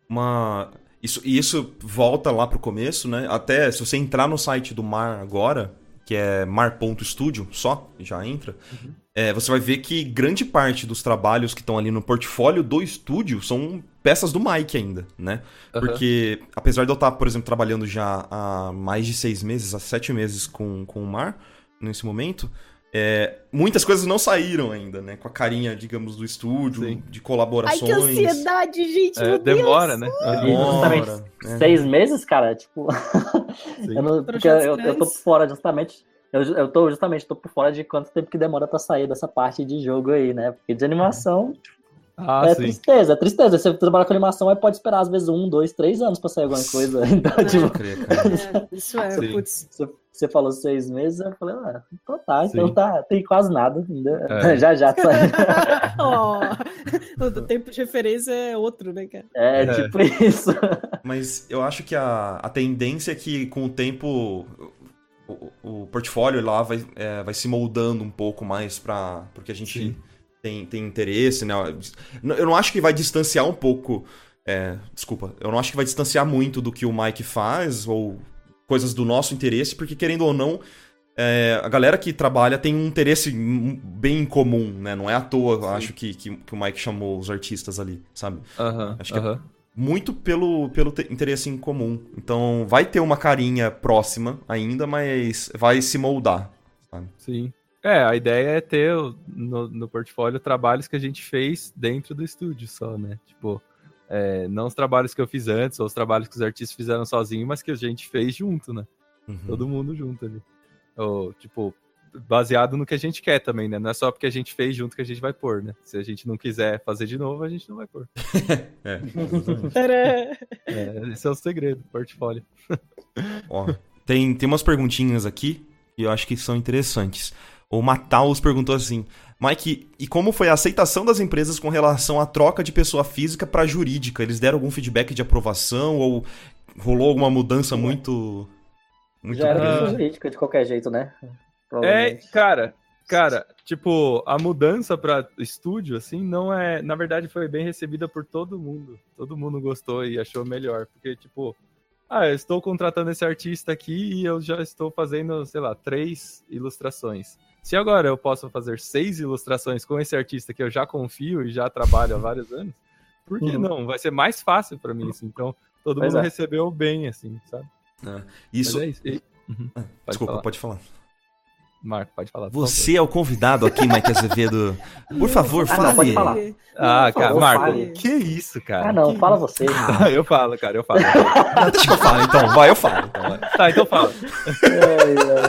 Uma isso, e isso volta lá pro começo, né? Até se você entrar no site do Mar agora, que é mar.studio, só, já entra, uhum. é, você vai ver que grande parte dos trabalhos que estão ali no portfólio do estúdio são peças do Mike ainda, né? Uhum. Porque, apesar de eu estar, por exemplo, trabalhando já há mais de seis meses, há sete meses com, com o Mar, nesse momento, é, muitas coisas não saíram ainda, né? Com a carinha, digamos, do estúdio, Sim. de colaborações. Ai, que ansiedade, gente! É, demora, Deus. né? Demora. É. Seis meses, cara, tipo. [LAUGHS] eu não, porque eu, eu tô fora justamente. Eu, eu tô justamente tô por fora de quanto tempo que demora para sair dessa parte de jogo aí, né? Porque de animação, ah, é sim. tristeza, é tristeza. Você trabalha com animação, aí pode esperar às vezes um, dois, três anos pra sair alguma coisa. [LAUGHS] Então, é, tipo, é, isso é, putz. Você, você, falou seis meses, eu falei, ah, então tá, sim. então tá, tem quase nada ainda. É. [LAUGHS] Já já [LAUGHS] sai. [LAUGHS] oh, o tempo de referência é outro, né, cara? É, é, tipo isso. Mas eu acho que a, a tendência é que com o tempo o, o portfólio lá vai, é, vai se moldando um pouco mais para porque a gente Sim tem, tem interesse, né? Eu não acho que vai distanciar um pouco. É, desculpa, eu não acho que vai distanciar muito do que o Mike faz, ou coisas do nosso interesse, porque querendo ou não, é, a galera que trabalha tem um interesse bem comum, né? Não é à toa, eu acho, que, que, que, o Mike chamou os artistas ali, sabe? Uhum, acho que é muito pelo, pelo interesse em comum. Então vai ter uma carinha próxima ainda, mas vai se moldar. Sabe? Sim. É, a ideia é ter no, no portfólio trabalhos que a gente fez dentro do estúdio só, né? Tipo, é, não os trabalhos que eu fiz antes, ou os trabalhos que os artistas fizeram sozinhos, mas que a gente fez junto, né? Uhum. Todo mundo junto ali. Ou, tipo, baseado no que a gente quer também, né? Não é só porque a gente fez junto que a gente vai pôr, né? Se a gente não quiser fazer de novo, a gente não vai pôr. [LAUGHS] é. é. Esse é o segredo, portfólio. Ó, tem, tem umas perguntinhas aqui e eu acho que são interessantes. O Mataus perguntou assim: Mike, e como foi a aceitação das empresas com relação à troca de pessoa física para jurídica? Eles deram algum feedback de aprovação ou rolou alguma mudança muito. muito Já era jurídica de qualquer jeito, né? É, cara, Cara, tipo, a mudança para estúdio, assim, não é. Na verdade, foi bem recebida por todo mundo. Todo mundo gostou e achou melhor. Porque, tipo, ah, eu estou contratando esse artista aqui e eu já estou fazendo, sei lá, três ilustrações. Se agora eu posso fazer seis ilustrações com esse artista que eu já confio e já trabalho há vários anos, por que Uhum. não? Vai ser mais fácil para mim, assim. Então, todo Pois mundo é. recebeu bem, assim, sabe? É. Isso. Mas é isso. E- Uhum. Ah, Pode Desculpa, falar. pode falar. Marco, pode falar. Você é o convidado aqui, Mike Azevedo. Por favor, Ah, não, fale. pode falar. favor. Ah, cara, favor, Marco, fale. que isso, cara? Ah, não, Que fala isso? você. Tá, [LAUGHS] eu falo, cara, eu falo. Ah, deixa eu falo, então. Vai, eu falo. Então, vai. tá, então fala. Ai, ai.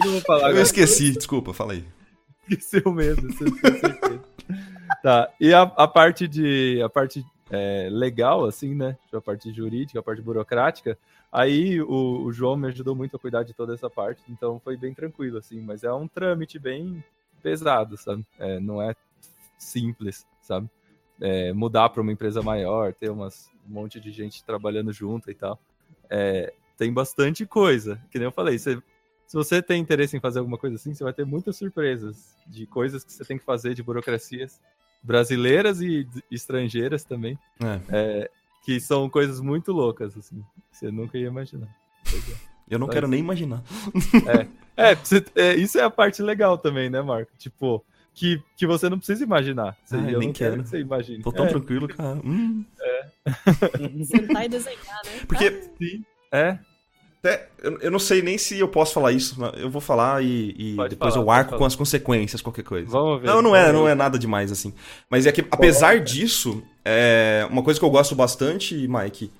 Que eu vou falar Eu agora? esqueci, desculpa, fala aí. Esqueceu mesmo, eu certeza. Tá, e a, a parte de. A parte é, legal, assim, né? A parte jurídica, a parte burocrática. Aí o, o João me ajudou muito a cuidar de toda essa parte, então foi bem tranquilo, assim, mas é um trâmite bem pesado, sabe? É, não é simples, sabe? É, mudar para uma empresa maior, ter umas, um monte de gente trabalhando junto e tal. É, tem bastante coisa, que nem eu falei, você se você tem interesse em fazer alguma coisa assim, você vai ter muitas surpresas de coisas que você tem que fazer de burocracias brasileiras e estrangeiras também, É, é, que são coisas muito loucas, assim, que você nunca ia imaginar. É. eu não Só quero isso. nem imaginar. É, você- é, isso é a parte legal também, né, Marco? Tipo, que, que você não precisa imaginar. Você, Ah, eu nem não quero quero. que você imagine. Tô tão é, tranquilo, cara. Hum. Sentar e desenhar, né? Porque sim, é, até, eu, eu não sei nem se eu posso falar isso, mas eu vou falar e, e depois falar, eu arco falar. com as consequências, qualquer coisa. vamos ver. Não, não é, não é nada demais assim. Mas é que, apesar disso, é, uma coisa que eu gosto bastante, Mike,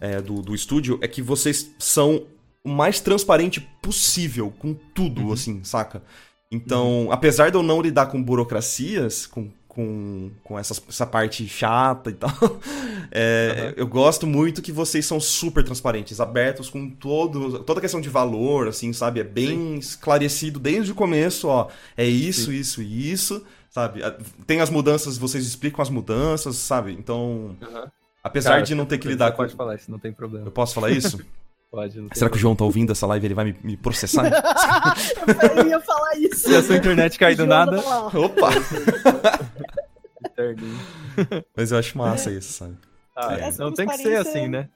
é, do, do estúdio, é que vocês são o mais transparente possível com tudo, Uhum. assim, saca? Então, apesar de eu não lidar com burocracias, com, com, com essas- essa parte chata e tal, [LAUGHS] é, Aham. eu gosto muito que vocês são super transparentes, abertos com todo, toda a questão de valor, assim, sabe? É bem esclarecido desde o começo, ó. É isso, Sim. isso e isso, sabe? A- Tem as mudanças, vocês explicam as mudanças, sabe? Então, Aham. apesar Cara, de não ter que você lidar com. Pode falar isso, não tem problema. Eu posso falar isso? [LAUGHS] Pode, Será que o João tá ouvindo essa live e ele vai me, me processar? [LAUGHS] Eu ia falar isso. Se a sua internet cair do nada, tá lá. Opa! Interninho. [LAUGHS] Mas eu acho massa isso, sabe? Ah, É. não tem que ser assim, né?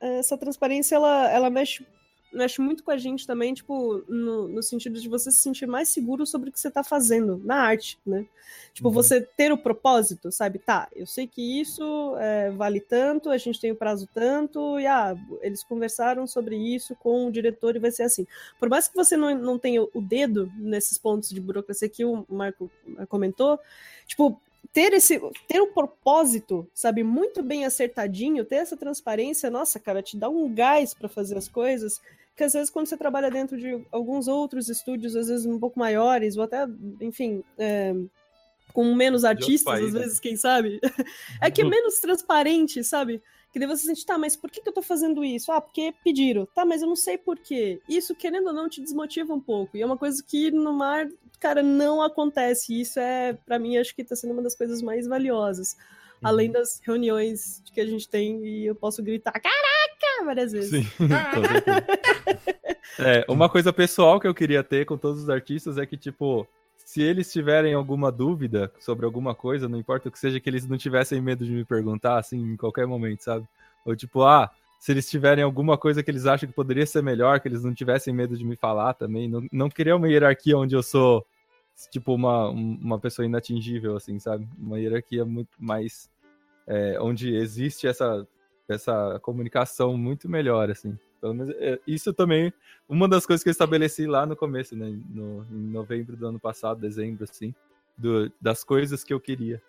essa transparência ela, ela mexe, mexe muito com a gente também, tipo, no, no sentido de você se sentir mais seguro sobre o que você tá fazendo na arte, né? Tipo, Uhum. você ter o propósito, sabe? Tá, eu sei que isso é, vale tanto, a gente tem o prazo tanto, e ah, eles conversaram sobre isso com o diretor e vai ser assim. Por mais que você não, não tenha o dedo nesses pontos de burocracia que o Marco comentou, tipo, ter esse ter o propósito, sabe, muito bem acertadinho, ter essa transparência, nossa, cara, te dá um gás para fazer as coisas. Que às vezes quando você trabalha dentro de alguns outros estúdios, às vezes um pouco maiores, ou até, enfim, é, com menos artistas, país, às né? vezes, quem sabe, [LAUGHS] é que é menos transparente, sabe? Que daí você sente, tá, mas por que, que eu tô fazendo isso? Ah, porque pediram. Tá, mas eu não sei por quê. Isso, querendo ou não, te desmotiva um pouco. E é uma coisa que no mar, cara, não acontece. E isso é, para mim, acho que tá sendo uma das coisas mais valiosas. Uhum. Além das reuniões que a gente tem e eu posso gritar, caraca, várias vezes. Sim. [LAUGHS] [LAUGHS] É, uma coisa pessoal que eu queria ter com todos os artistas é que, tipo, se eles tiverem alguma dúvida sobre alguma coisa, não importa o que seja, que eles não tivessem medo de me perguntar, assim, em qualquer momento, sabe? Ou tipo, ah, se eles tiverem alguma coisa que eles acham que poderia ser melhor, que eles não tivessem medo de me falar também. Não, não queria uma hierarquia onde eu sou, tipo, uma, um- uma pessoa inatingível, assim, sabe? Uma hierarquia muito mais. é, onde existe essa, essa comunicação muito melhor, assim. Pelo menos, é, isso também, uma das coisas que eu estabeleci lá no começo, né? No, em novembro do ano passado, dezembro, assim, do- das coisas que eu queria.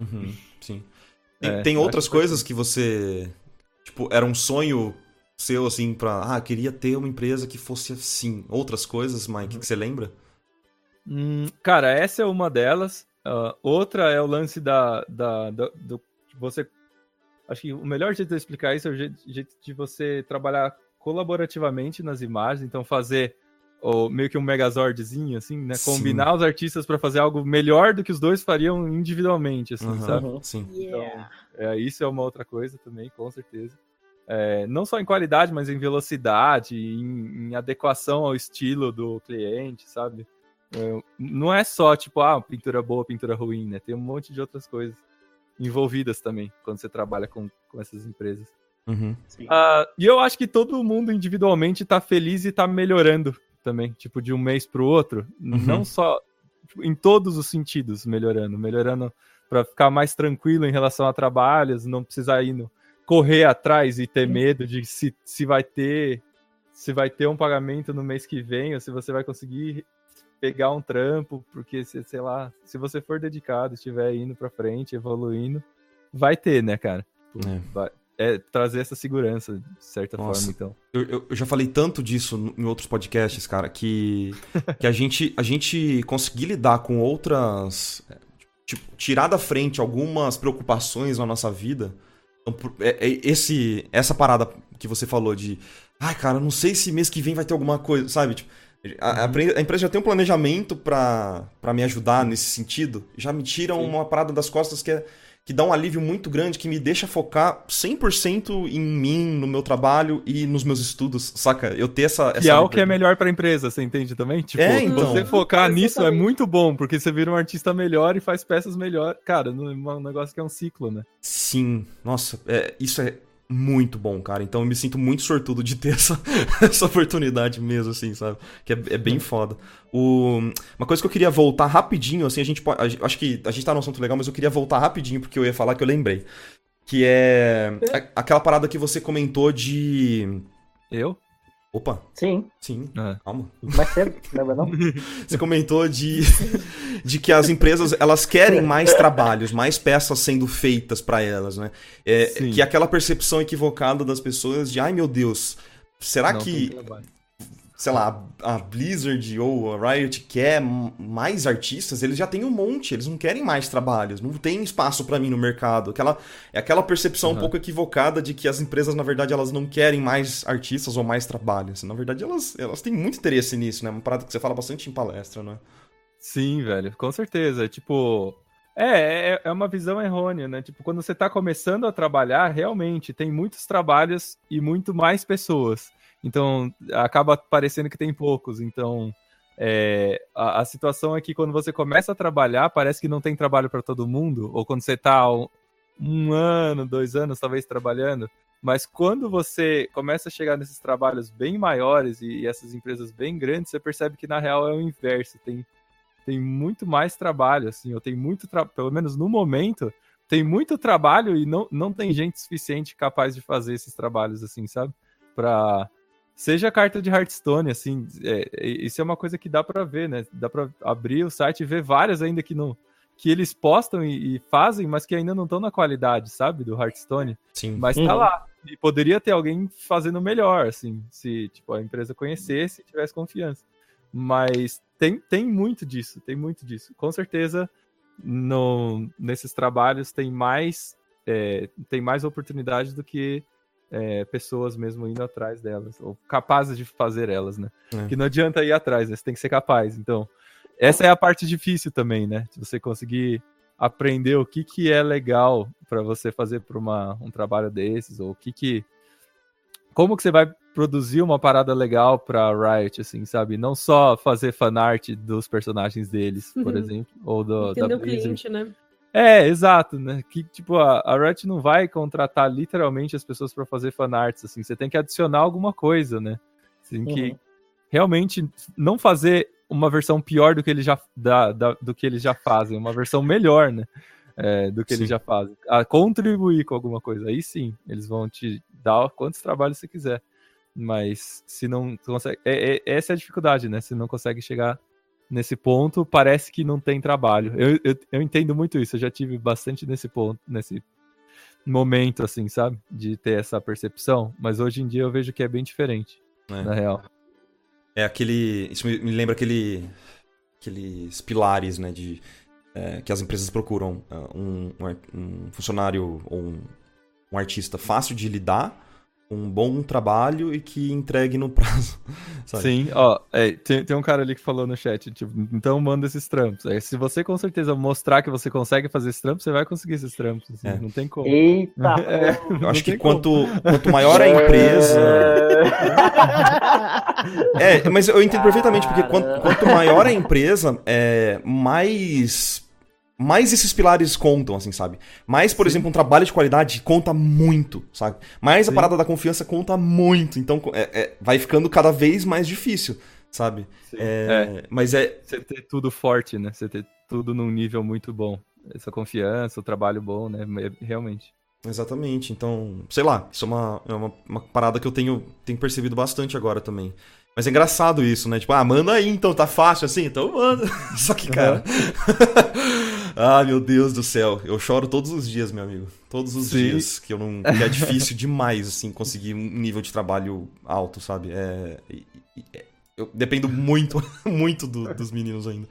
Uhum, sim. Tem, É, tem outras coisas que você. Tipo, era um sonho seu, assim, pra. Ah, queria ter uma empresa que fosse assim. Outras coisas, Mike, que você lembra? Hum, cara, essa é uma delas. Ah, outra é o lance da, da, da- do você. Acho que o melhor jeito de eu explicar isso é o jeito, jeito de você trabalhar colaborativamente nas imagens, então fazer o, meio que um megazordzinho, assim, né? Sim. Combinar os artistas para fazer algo melhor do que os dois fariam individualmente, assim, Aham, sabe? Uhum. Sim. Yeah. É, isso é uma outra coisa também, com certeza. É, não só em qualidade, mas em velocidade, em, em adequação ao estilo do cliente, sabe? É, não é só, tipo, ah, pintura boa, pintura ruim, né? Tem um monte de outras coisas envolvidas também quando você trabalha com, com essas empresas. Uhum. Ah, e eu acho que todo mundo individualmente tá feliz e tá melhorando também, tipo, de um mês pro outro. Não só em todos os sentidos melhorando, melhorando para ficar mais tranquilo em relação a trabalhos, não precisar ir no, correr atrás e ter medo de se, se vai ter se vai ter um pagamento no mês que vem ou se você vai conseguir pegar um trampo, porque se, sei lá, se você for dedicado, estiver indo para frente, evoluindo, vai ter, né, cara? É. Vai- é trazer essa segurança, de certa Nossa. forma, então. Eu, eu- já falei tanto disso em outros podcasts, cara, que, [LAUGHS] que a, gente, a gente conseguir lidar com outras. é, Tipo, tirar da frente algumas preocupações na nossa vida. Então, é- é esse, essa parada que você falou de. Ai, cara, não sei se mês que vem vai ter alguma coisa, sabe? Tipo, a, a pre- a empresa já tem um planejamento pra, pra me ajudar nesse sentido. Já me tira Sim. uma parada das costas que é que dá um alívio muito grande, que me deixa focar 100% em mim, no meu trabalho e nos meus estudos, saca? Eu ter essa... Essa é o que é melhor pra empresa, você entende também? Tipo, É, então. você focar nisso é muito bom, porque você vira um artista melhor e faz peças melhor. Cara, é um negócio que é um ciclo, né? Sim, nossa, é, isso é muito bom, cara. Então eu me sinto muito sortudo de ter [LAUGHS] essa, essa oportunidade mesmo, assim, sabe? Que é, é bem foda. O, uma coisa que eu queria voltar rapidinho, assim, a gente pode. a acho que a gente tá num assunto legal, mas eu queria voltar rapidinho, porque eu ia falar que eu lembrei. Que é a- aquela parada que você comentou de. Eu? Opa, Sim, sim, É. calma. mais cedo, lembra não? [LAUGHS] Você comentou de, de que as empresas elas querem mais trabalhos, mais peças sendo feitas para elas, né? É, Sim. que aquela percepção equivocada das pessoas de, ai meu Deus, será Não que. Sei lá, a Blizzard ou a Riot quer mais artistas? Eles já têm um monte, eles não querem mais trabalhos, não tem espaço para mim no mercado. Aquela, é aquela percepção um Uhum. pouco equivocada de que as empresas, na verdade, elas não querem mais artistas ou mais trabalhos. Na verdade, elas, elas têm muito interesse nisso, né? Uma parada que você fala bastante em palestra, né? Sim, velho, com certeza. Tipo, é, é, é uma visão errônea, né? Tipo, quando você tá começando a trabalhar, realmente tem muitos trabalhos e muito mais pessoas. Então, acaba parecendo que tem poucos. Então, é, a, a situação é que quando você começa a trabalhar, parece que não tem trabalho para todo mundo. Ou quando você tá um, um ano, dois anos, talvez, trabalhando. Mas quando você começa a chegar nesses trabalhos bem maiores e, e essas empresas bem grandes, você percebe que na real é o inverso. Tem tem muito mais trabalho, assim, eu tenho muito pelo menos no momento, tem muito trabalho e não, não tem gente suficiente capaz de fazer esses trabalhos, assim, sabe? Pra. Seja a carta de Hearthstone, assim, é, é- isso é uma coisa que dá pra ver, né? Dá pra abrir o site e ver várias ainda que não. Que eles postam e, e fazem, mas que ainda não estão na qualidade, sabe? Do Hearthstone. Sim. Mas tá Uhum. lá. E poderia ter alguém fazendo melhor, assim, se tipo, a empresa conhecesse e tivesse confiança. Mas tem, tem muito disso, tem muito disso. Com certeza, no, nesses trabalhos tem mais, é, tem mais oportunidades do que é, pessoas mesmo indo atrás delas, ou capazes de fazer elas, né? É. Que não adianta ir atrás, né? Você tem que ser capaz. Então, essa é a parte difícil também, né? De você conseguir aprender o que, que é legal para você fazer para um trabalho desses, ou o que que. Como que você vai produzir uma parada legal pra Riot, assim, sabe? Não só fazer fanart dos personagens deles, por Uhum. exemplo, ou do, da Entender Blizzard. cliente, né? É, exato, né? Que, tipo, a, a Riot não vai contratar literalmente as pessoas pra fazer fanarts, assim. Você tem que adicionar alguma coisa, né? Você tem que Uhum. realmente não fazer uma versão pior do que eles já, da, da- do que eles já fazem, uma versão melhor, né? É, do que eles Sim. já fazem. A contribuir com alguma coisa. Aí sim, eles vão te dar quantos trabalhos você quiser. Mas se não consegue. é- é- essa é a dificuldade, né? Se não consegue chegar nesse ponto, parece que não tem trabalho. Eu, eu, eu entendo muito isso, eu já tive bastante nesse ponto, nesse momento, assim, sabe? De ter essa percepção. Mas hoje em dia eu vejo que é bem diferente, É. na real. É aquele. Isso me lembra aquele. Aqueles pilares, né? De, é, que as empresas procuram. ah, Um, um funcionário ou um, um artista fácil de lidar, um bom trabalho e que entregue no [LAUGHS] prazo. Sabe? Sim, ó, é, tem, tem um cara ali que falou no chat, tipo, então manda esses trampos. Aí, se você com certeza mostrar que você consegue fazer esses trampos, você vai conseguir esses trampos, assim, É. não tem como. Eita! [LAUGHS] É, Eu acho que como. quanto, quanto maior a empresa. [LAUGHS] É, mas eu entendo perfeitamente, porque quanto, quanto maior a empresa, é, mais. Mais esses pilares contam, assim, sabe? Mais, por exemplo, um trabalho de qualidade conta muito, sabe? Mais a Sim. parada da confiança conta muito. Então, é- é- vai ficando cada vez mais difícil, sabe? Sim. É, Mas é. Você ter tudo forte, né? Você ter tudo num nível muito bom. Essa confiança, o trabalho bom, né? É- Realmente. Exatamente. Então, sei lá, isso é uma, é uma, uma parada que eu tenho, tenho percebido bastante agora também. Mas é engraçado isso, né? Tipo, ah, manda aí então, tá fácil assim? Então manda. [LAUGHS] Só que, cara. [LAUGHS] ah, meu Deus do céu. Eu choro todos os dias, meu amigo. Todos os Sim. dias. Que eu não. Que é difícil demais, assim, conseguir um nível de trabalho alto, sabe? É. eu dependo muito, [LAUGHS] muito do- dos meninos ainda.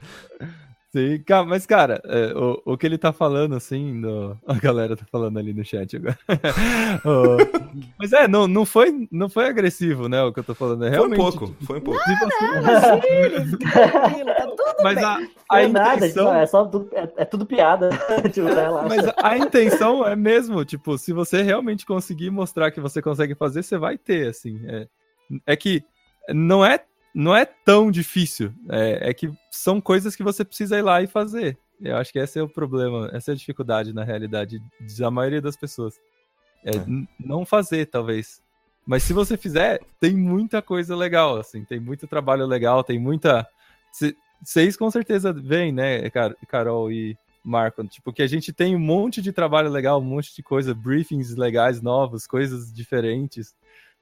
Sim, mas cara, é, o, o que ele tá falando, assim, no- [LAUGHS] a galera tá falando ali no chat agora. [LAUGHS] Mas é, não, não, foi, não foi agressivo, né, o que eu tô falando. É Foi um realmente, pouco, tipo, foi um pouco. você- [LAUGHS] Tranquilo, tá tudo mas bem. a, a é nada, intenção... tipo, é, só tudo, é, é tudo piada. tipo. Mas a intenção é mesmo, tipo, se você realmente conseguir mostrar que você consegue fazer, você vai ter, assim. É, é que não é, não é tão difícil. É, é que são coisas que você precisa ir lá e fazer. Eu acho que esse é o problema, essa é a dificuldade, na realidade, da maioria das pessoas. É, É. não fazer, talvez. Mas se você fizer, tem muita coisa legal, assim, tem muito trabalho legal, tem muita. cê- Vocês com certeza veem, né, Car- Carol e Marco? Tipo, que a gente tem um monte de trabalho legal, um monte de coisa, briefings legais, novos, coisas diferentes,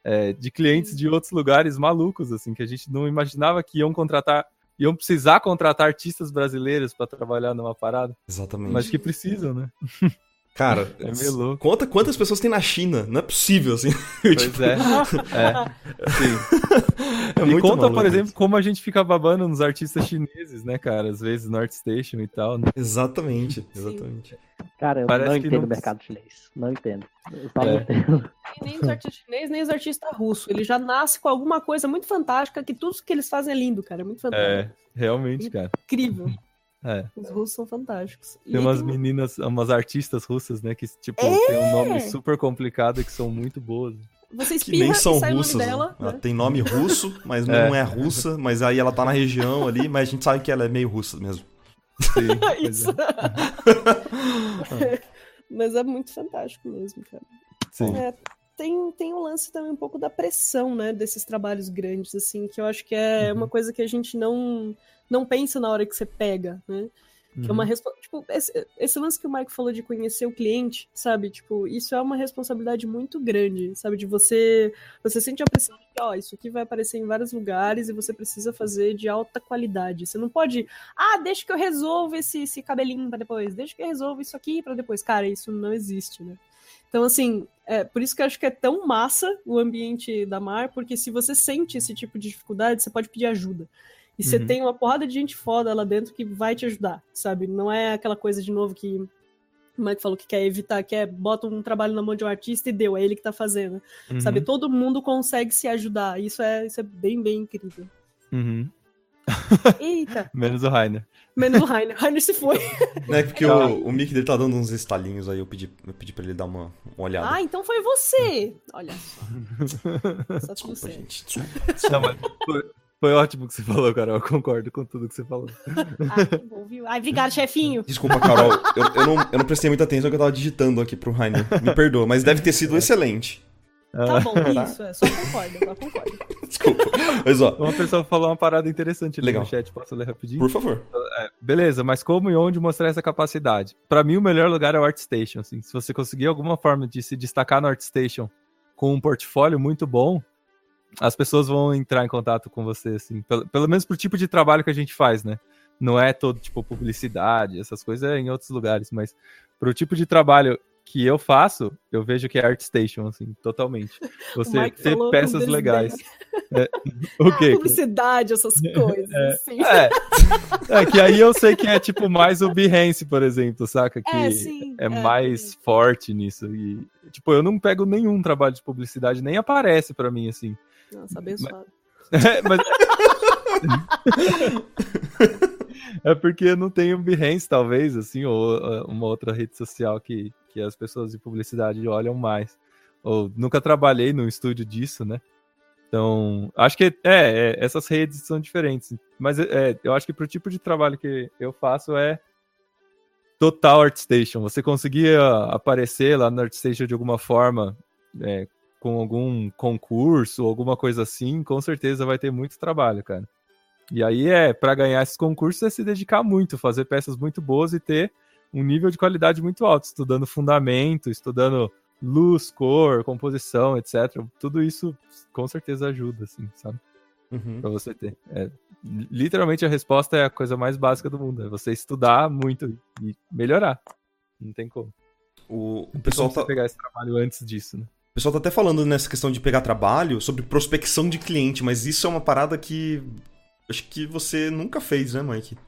é, de clientes de outros lugares malucos, assim, que a gente não imaginava que iam contratar, iam precisar contratar artistas brasileiros para trabalhar numa parada, Exatamente. mas que precisam, né? [LAUGHS] Cara, É meio louco. conta quantas pessoas tem na China. Não é possível, assim. [LAUGHS] Pois é. [LAUGHS] é. Sim. É e conta, maluco por exemplo, como a gente fica babando nos artistas chineses, né, cara? Às vezes North Station e tal, né? Exatamente, exatamente. Cara, eu Parece não entendo não- o mercado chinês. Não entendo. Eu É. entendo. E nem os artistas chineses, nem os artistas russos. Ele já nasce com alguma coisa muito fantástica, que tudo que eles fazem é lindo, cara. É muito fantástico. É, realmente, cara. Incrível. É. Os russos são fantásticos. E Tem umas tem- meninas, umas artistas russas, né, que, tipo, É! tem um nome super complicado e que são muito boas. Você Que nem são e russas. né? dela. Ela né? tem nome russo, mas É. não é russa. Mas aí ela tá na região ali, mas a gente sabe que ela é meio russa mesmo. Sim, [LAUGHS] Isso. é. [LAUGHS] Mas é muito fantástico mesmo, cara. Sim. É, tem, tem um lance também um pouco da pressão, né, desses trabalhos grandes, assim, que eu acho que é Uhum. uma coisa que a gente não, não pensa na hora que você pega, né? Que é uma Uhum. tipo, esse, esse lance que o Mike falou de conhecer o cliente, sabe? Tipo, isso é uma responsabilidade muito grande, sabe? De você. Você sente a pressão de que, ó, isso aqui vai aparecer em vários lugares e você precisa fazer de alta qualidade. Você não pode. Ah, deixa que eu resolva esse, esse cabelinho pra depois, deixa que eu resolva isso aqui pra depois. Cara, isso não existe, né? Então, assim, é, por isso que eu acho que é tão massa o ambiente da Mar, porque se você sente esse tipo de dificuldade, você pode pedir ajuda. E você Uhum. tem uma porrada de gente foda lá dentro que vai te ajudar, sabe? Não é aquela coisa de novo que o Mike falou que quer evitar, que é bota um trabalho na mão de um artista e deu, é ele que tá fazendo. Uhum. Sabe? Todo mundo consegue se ajudar. Isso é, isso é bem, bem incrível. Uhum. [LAUGHS] Eita, Menos o Rainer. menos o Rainer. Rainer se foi. [LAUGHS] É porque o, o mic dele tá dando uns estalinhos aí, eu pedi, eu pedi pra ele dar uma, uma olhada. Ah, então foi você. [LAUGHS] Olha só. Tudo Desculpa, certo. gente. Desculpa. Não, mas foi, foi ótimo o que você falou, Carol. Eu concordo com tudo que você falou. Ah, que bom, viu? Ai, obrigado, chefinho. Desculpa, Carol. Eu, eu não, eu não prestei muita atenção que eu tava digitando aqui pro Rainer. Me perdoa, mas deve ter sido excelente. Tá bom, isso, é. Só concordo, só concordo. Desculpa. Mas ó, Uma pessoa falou uma parada interessante ali Legal. no chat. Posso ler rapidinho? por favor. Beleza, mas como e onde mostrar essa capacidade? Pra mim, o melhor lugar é o ArtStation. Assim. Se você conseguir alguma forma de se destacar no ArtStation com um portfólio muito bom, as pessoas vão entrar em contato com você, assim. Pelo, pelo menos pro tipo de trabalho que a gente faz, né? Não é todo, tipo, publicidade, essas coisas é em outros lugares, mas pro tipo de trabalho que eu faço, eu vejo que é ArtStation, assim, totalmente. [LAUGHS] Você ter peças legais. É, o [LAUGHS] quê? Publicidade, essas [LAUGHS] coisas, assim. É. é, que aí eu sei que é tipo mais o Behance, por exemplo, saca? Que É, sim, é é. mais forte nisso. E, tipo, eu não pego nenhum trabalho de publicidade, nem aparece pra mim, assim. Nossa, abençoado. É, mas... é porque eu não tenho Behance, talvez, assim, ou uh, uma outra rede social que, que as pessoas de publicidade olham mais. Ou nunca trabalhei num estúdio disso, né? Então, acho que é, é essas redes são diferentes. Mas é, eu acho que pro tipo de trabalho que eu faço é total ArtStation. Você conseguia aparecer lá no ArtStation de alguma forma, é, com algum concurso, alguma coisa assim, com certeza vai ter muito trabalho, cara. E aí é, para ganhar esses concursos é se dedicar muito, fazer peças muito boas e ter um nível de qualidade muito alto, estudando fundamento, estudando luz, cor, composição, etc. Tudo isso com certeza ajuda, assim, sabe? Uhum. Pra você ter. É, literalmente a resposta é a coisa mais básica do mundo. É você estudar muito e melhorar. Não tem como. O, o pessoal tá, pegar esse trabalho antes disso, né? O pessoal tá até falando nessa questão de pegar trabalho sobre prospecção de cliente, mas isso é uma parada que acho que você nunca fez, né, Mike?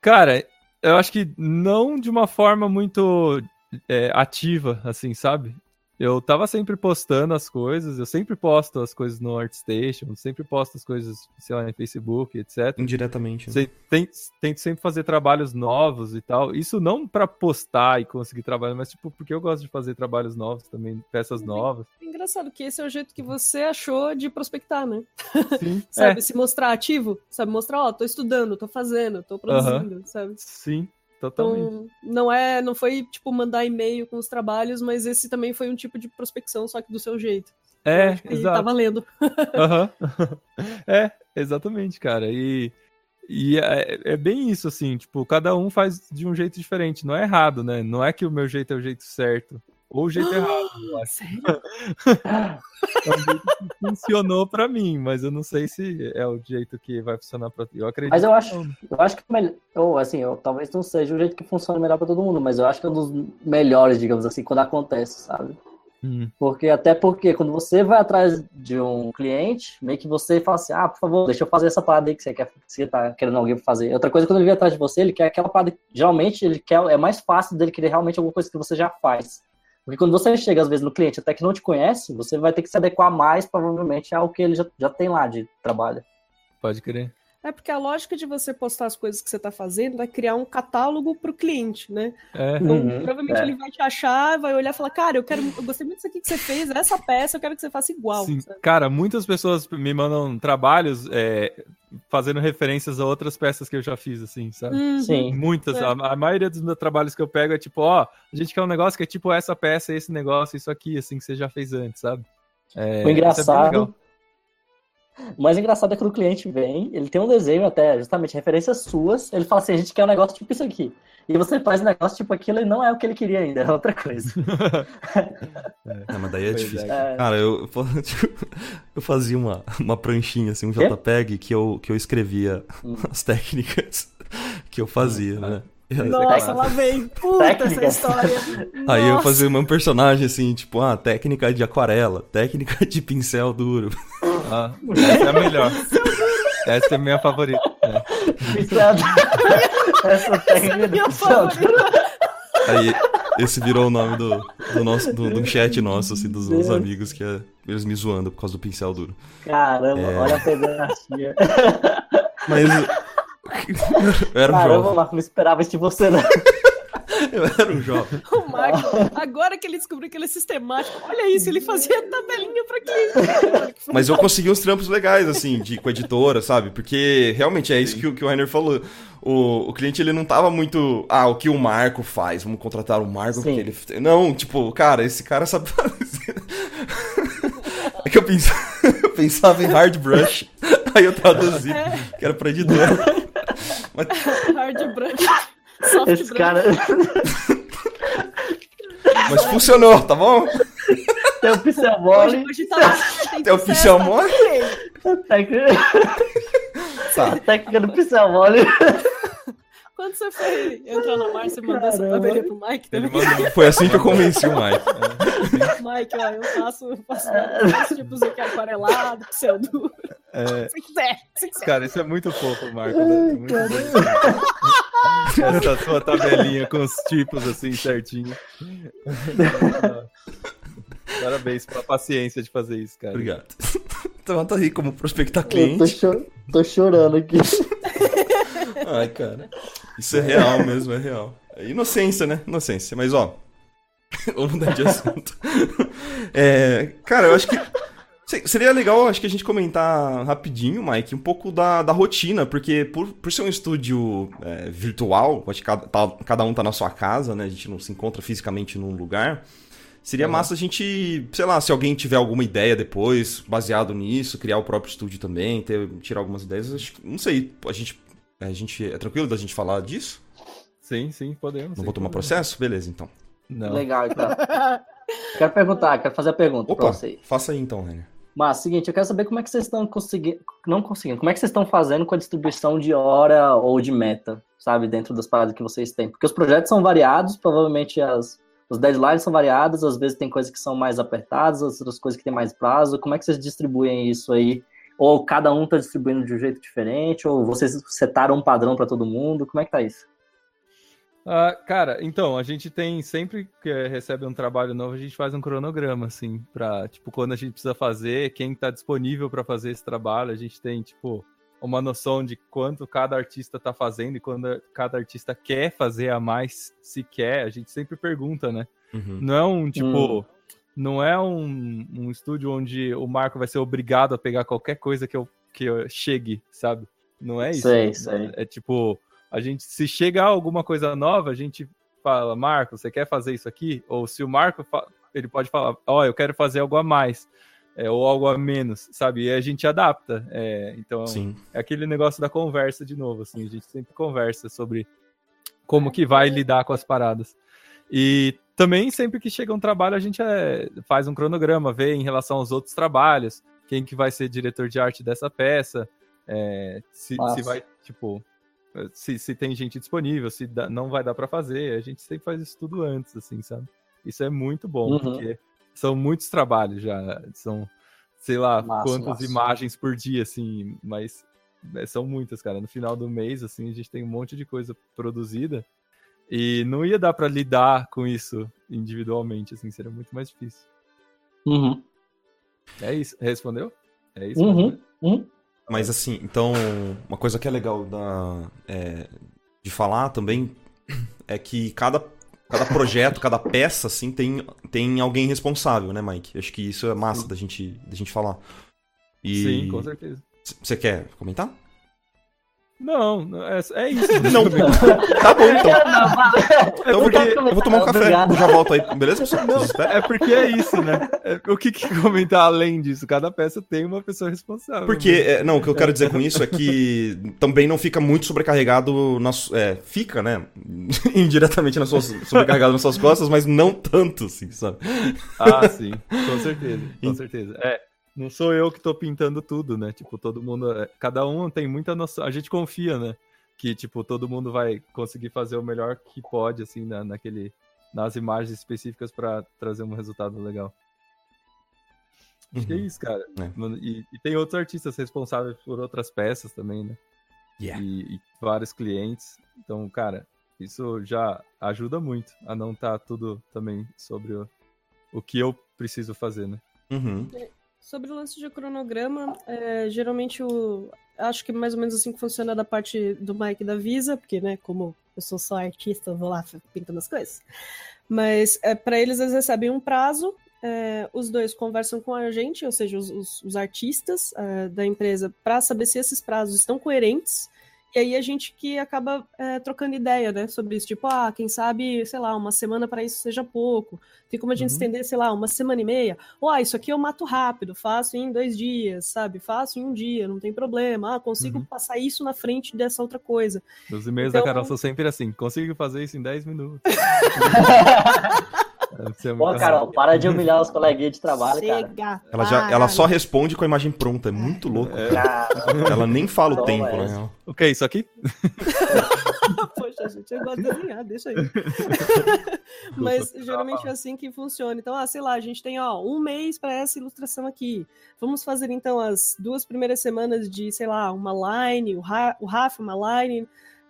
Cara, eu acho que não de uma forma muito é, ativa, assim, sabe? Eu tava sempre postando as coisas, eu sempre posto as coisas no ArtStation, sempre posto as coisas, sei lá, em Facebook, etc. Indiretamente. né? Tem- Tento sempre fazer trabalhos novos e tal. Isso não pra postar e conseguir trabalho, mas tipo, porque eu gosto de fazer trabalhos novos também, peças novas. É engraçado que esse é o jeito que você achou de prospectar, né? Sim, [LAUGHS] Sabe, é, se mostrar ativo, sabe, mostrar, ó, tô estudando, tô fazendo, tô produzindo, sabe? sim, totalmente. Então, não é, não foi tipo mandar e-mail com os trabalhos, mas esse também foi um tipo de prospecção, só que do seu jeito. É, acho que tá exato. valendo. [LAUGHS] Aham. [LAUGHS] É, exatamente, cara. E, e é, é bem isso, assim, tipo, cada um faz de um jeito diferente. Não é errado, né? Não é que o meu jeito é o jeito certo. Ou o jeito [GASPS] errado, eu acho. Sério? [LAUGHS] É o jeito que funcionou pra mim, mas eu não sei se é o jeito que vai funcionar pra ti. Eu acredito. Mas eu acho, eu acho que o melhor, ou assim, eu, talvez não seja o jeito que funciona melhor pra todo mundo, mas eu acho que é um dos melhores, digamos assim, quando acontece, sabe? Hum, Porque até porque quando você vai atrás de um cliente, meio que você fala assim, ah, por favor, deixa eu fazer essa parada aí que você quer, que você tá querendo alguém fazer. Outra coisa, quando ele vem atrás de você, ele quer aquela parada, geralmente ele quer, é mais fácil dele querer realmente alguma coisa que você já faz. Porque quando você chega, às vezes, no cliente até que não te conhece, você vai ter que se adequar mais, provavelmente, ao que ele já, já tem lá de trabalho. pode crer. É porque a lógica de você postar as coisas que você tá fazendo é criar um catálogo pro cliente, né? É, Então, Uhum, provavelmente é. ele vai te achar, vai olhar e falar, cara, eu quero, eu gostei muito disso aqui que você fez, essa peça eu quero que você faça igual. Cara, muitas pessoas me mandam trabalhos é, fazendo referências a outras peças que eu já fiz, assim, sabe? Uhum. Sim. Muitas. É. A, a maioria dos meus trabalhos que eu pego é tipo, ó, a gente quer um negócio que é tipo essa peça, esse negócio, isso aqui, assim, que você já fez antes, sabe? É, O isso é bem engraçado. O mais engraçado é quando o cliente vem, ele tem um desenho até, justamente, referências suas, ele fala assim, a gente quer um negócio tipo isso aqui. E você faz um negócio tipo aquilo e não é o que ele queria ainda, é outra coisa. [LAUGHS] É, mas daí é Pois difícil. É. Cara, eu, [LAUGHS] tipo, eu fazia uma, uma pranchinha, assim, um? JPEG que eu, que eu escrevia Hum. as técnicas que eu fazia, né? Aí- Nossa, lá vem. Puta essa Técnica. história. Aí eu fazia um personagem assim, tipo, ah, técnica de aquarela, técnica de pincel duro. Ah, essa é a melhor. Essa é a minha favorita. É. Isso é- Essa técnica Minha do favorita. Aí esse virou o nome do, do nosso do, do chat nosso, assim, dos Deus. amigos, que é eles me zoando por causa do pincel duro. Caramba, É. olha a pedacinha. Mas eu era um Caramba, jovem. Marco, não esperava isso de você, né? [LAUGHS] Eu era um jovem. O Marco, agora que ele descobriu que ele é sistemático, olha isso, ele fazia tabelinha pra cliente. Mas eu consegui uns trampos legais, assim, de, com a editora, sabe? Porque realmente é isso que, o- que o Rainer falou. O, o cliente, ele não tava muito. Ah, o que o Marco faz? Vamos contratar o Marco porque ele. Não, tipo, cara, esse cara sabe fazer. [LAUGHS] É que eu pensava, [LAUGHS] eu pensava em hard brush. Aí eu traduzi, É. que era pra editora. Mas, Hard brush. Soft Esse brush. cara mas funcionou, tá bom? tem o pincel Hoje, mole, hoje tá lá. Tem o pincel mole? técnica... Tá. técnica do pincel mole. Quando você foi entrar na Márcia e mandou essa tabelinha pro Mike Ele também? mandou. Foi assim que eu convenci o Mike. [LAUGHS] Mike, ó, eu faço, eu faço vários tipos aqui aquarelado, pincel duro. É, [LAUGHS] Se quiser, se quiser. cara, isso é muito fofo, Marco. Né? Muito bom. Essa sua tabelinha com os tipos assim certinho. [LAUGHS] Parabéns pela paciência de fazer isso, cara. Obrigado. Então tá aí como prospectar Eu tô, cliente. cho- tô chorando aqui. Ai, cara. Isso é real mesmo, é real. É inocência, né? Inocência. Mas, ó. [LAUGHS] Vamos mudar de assunto. [LAUGHS] É, cara, eu acho que. se- Seria legal, acho que a gente comentar rapidinho, Mike, um pouco da, da rotina, porque por, por ser um estúdio é, virtual, acho que cada, tá- cada um tá na sua casa, né? A gente não se encontra fisicamente num lugar. Seria Uhum. massa a gente, sei lá, se alguém tiver alguma ideia depois, baseado nisso, criar o próprio estúdio também, ter, tirar algumas ideias. Acho não sei, a gente, a gente. É tranquilo da gente falar disso? Sim, sim, podemos. Não vou tomar problema. processo? Beleza, então. Não. Legal, então. [LAUGHS] Quero perguntar, quero fazer a pergunta pra Opa, vocês. faça aí então, Renner. Mas, seguinte, eu quero saber como é que vocês estão conseguindo. Não conseguindo, como é que vocês estão fazendo com a distribuição de hora ou de meta, sabe, dentro das paradas que vocês têm? Porque os projetos são variados, provavelmente as, os deadlines são variados, às vezes tem coisas que são mais apertadas, outras coisas que têm mais prazo. Como é que vocês distribuem isso aí? Ou cada um tá distribuindo de um jeito diferente? Ou vocês setaram um padrão para todo mundo? Como é que tá isso? Ah, cara, então, a gente tem, sempre que recebe um trabalho novo, a gente faz um cronograma, assim, pra, tipo, quando a gente precisa fazer, quem tá disponível para fazer esse trabalho, a gente tem, tipo, uma noção de quanto cada artista tá fazendo e quando cada artista quer fazer a mais, se quer, a gente sempre pergunta, né? Uhum. Não é um, tipo, não é um, um estúdio onde o Marco vai ser obrigado a pegar qualquer coisa que eu, que eu chegue, sabe? Não é isso. Sei, sei. É tipo, a gente, se chegar alguma coisa nova, a gente fala, Marco, você quer fazer isso aqui? Ou se o Marco, ele pode falar, ó, eu quero fazer algo a mais, é, ou algo a menos, sabe? E a gente adapta. é, então, Sim. é aquele negócio da conversa de novo, assim, a gente sempre conversa sobre como que vai lidar com as paradas. E também, sempre que chega um trabalho, a gente é, faz um cronograma, vê em relação aos outros trabalhos, quem que vai ser diretor de arte dessa peça, é, se, se vai, tipo, se, se tem gente disponível, se dá- não vai dar para fazer, a gente sempre faz isso tudo antes, assim, sabe? Isso é muito bom, Uhum. porque são muitos trabalhos já, são, sei lá, Massa, quantas massa. imagens por dia, assim, mas é, são muitas, cara. No final do mês, assim, a gente tem um monte de coisa produzida e não ia dar para lidar com isso individualmente, assim, seria muito mais difícil. Uhum. É isso, respondeu? É isso? Uhum. Uhum. Mas assim, então, uma coisa que é legal da, é, de falar também é que cada, cada projeto, cada peça, assim, tem, tem alguém responsável, né, Mike? Acho que isso é massa da gente, da gente falar. E Sim, com certeza. Você quer comentar? Não, não, é, é isso. [LAUGHS] Não. Tá bom, então. Não. Então eu vou, porque- eu vou tomar um café, Obrigado. eu já volto aí, beleza? Esperam? É porque é isso, né? É, o que, que comentar além disso? Cada peça tem uma pessoa responsável. Porque, né? é, não, o que eu quero dizer com isso é que também não fica muito sobrecarregado, nas, é, fica, né, [LAUGHS] indiretamente nas suas, sobrecarregado nas suas costas, mas não tanto, assim, sabe? Ah, sim, com certeza, com [LAUGHS] certeza. É, não sou eu que tô pintando tudo, né? Tipo, todo mundo, é, cada um tem muita noção, a gente confia, né? Que, tipo, todo mundo vai conseguir fazer o melhor que pode, assim, na, naquele, nas imagens específicas pra trazer um resultado legal. Acho que é Uhum. isso, cara. É. Mano, E, e tem outros artistas responsáveis por outras peças também, né? Yeah. E, e vários clientes. Então, cara, isso já ajuda muito a não estar tudo também sobre o, o que eu preciso fazer, né? Uhum. Sobre o lance de cronograma, é, geralmente o. Acho que mais ou menos assim que funciona da parte do Mike da Visa, porque, né, como eu sou só artista, eu vou lá pintando as coisas. Mas é, para eles, eles recebem um prazo, é, os dois conversam com a gente, ou seja, os, os- os artistas é, da empresa, para saber se esses prazos estão coerentes. E aí a gente que acaba é, trocando ideia, né, sobre isso. Tipo, ah, quem sabe, sei lá, uma semana para isso seja pouco. Tem como a gente Uhum. estender, sei lá, uma semana e meia. Ou, ah, isso aqui eu mato rápido, faço em dois dias, sabe? Faço em um dia, não tem problema. Ah, consigo Uhum. passar isso na frente dessa outra coisa. Os e-mails Então- da Carol são sempre assim: consigo fazer isso em 10 minutos. [LAUGHS] Ser Pô, Carol, rápido. para de humilhar os coleguinhas de trabalho, cara. Chega! Ela, já, ela só responde com a imagem pronta, é muito louco. É. Cara, Ela nem fala o Toma tempo, na essa. real. O que é isso aqui? [LAUGHS] Poxa, gente, eu gosto de desenhar, deixa aí. [LAUGHS] Mas geralmente é assim que funciona. Então, ah, sei lá, a gente tem ó, um mês para essa ilustração aqui. Vamos fazer então as duas primeiras semanas de, sei lá, uma line, o, Ra o Rafa, uma line,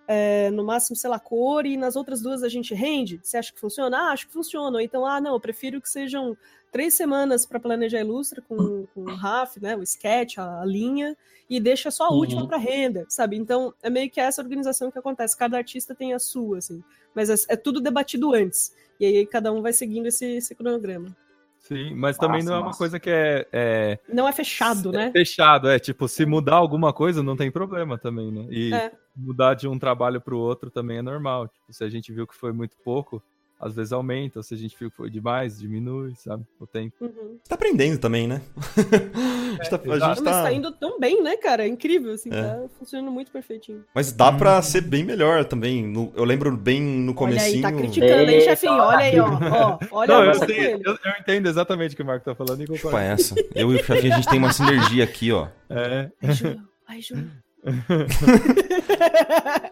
é, no máximo, sei lá, cor, e nas outras duas a gente rende. Você acha que funciona? Ah, acho que funciona. Ou então, ah, não, eu prefiro que sejam três semanas para planejar a ilustra com, com o RAF, né, o sketch, a, a linha, e deixa só a Uhum. última para render, sabe? Então é meio que essa organização que acontece. Cada artista tem a sua, assim, mas é, é tudo debatido antes. E aí cada um vai seguindo esse, esse cronograma. Sim, mas também Massa, não é uma massa. coisa que é, é Não é fechado, é né? fechado, é tipo, se mudar alguma coisa não tem problema também, né? E É. mudar de um trabalho para o outro também é normal. Tipo, se a gente viu que foi muito pouco, às vezes aumenta, se a gente foi demais, diminui, sabe? O tempo. Uhum. Tá aprendendo também, né? [LAUGHS] a gente tá, a gente Mas tá- tá indo tão bem, né, cara? É incrível, assim, É. tá funcionando muito perfeitinho. Mas dá pra ser bem melhor também. No- eu lembro bem no Olha comecinho. aí, tá criticando, hein, chefinho? Olha aí, ó. ó olha Não, a eu, sei- eu- eu entendo exatamente o que o Marco tá falando e Tipo concordo. essa. Eu e o chefinho, a gente tem uma sinergia aqui, ó. É, Ai, Júlio. Ai, Júlio. [LAUGHS]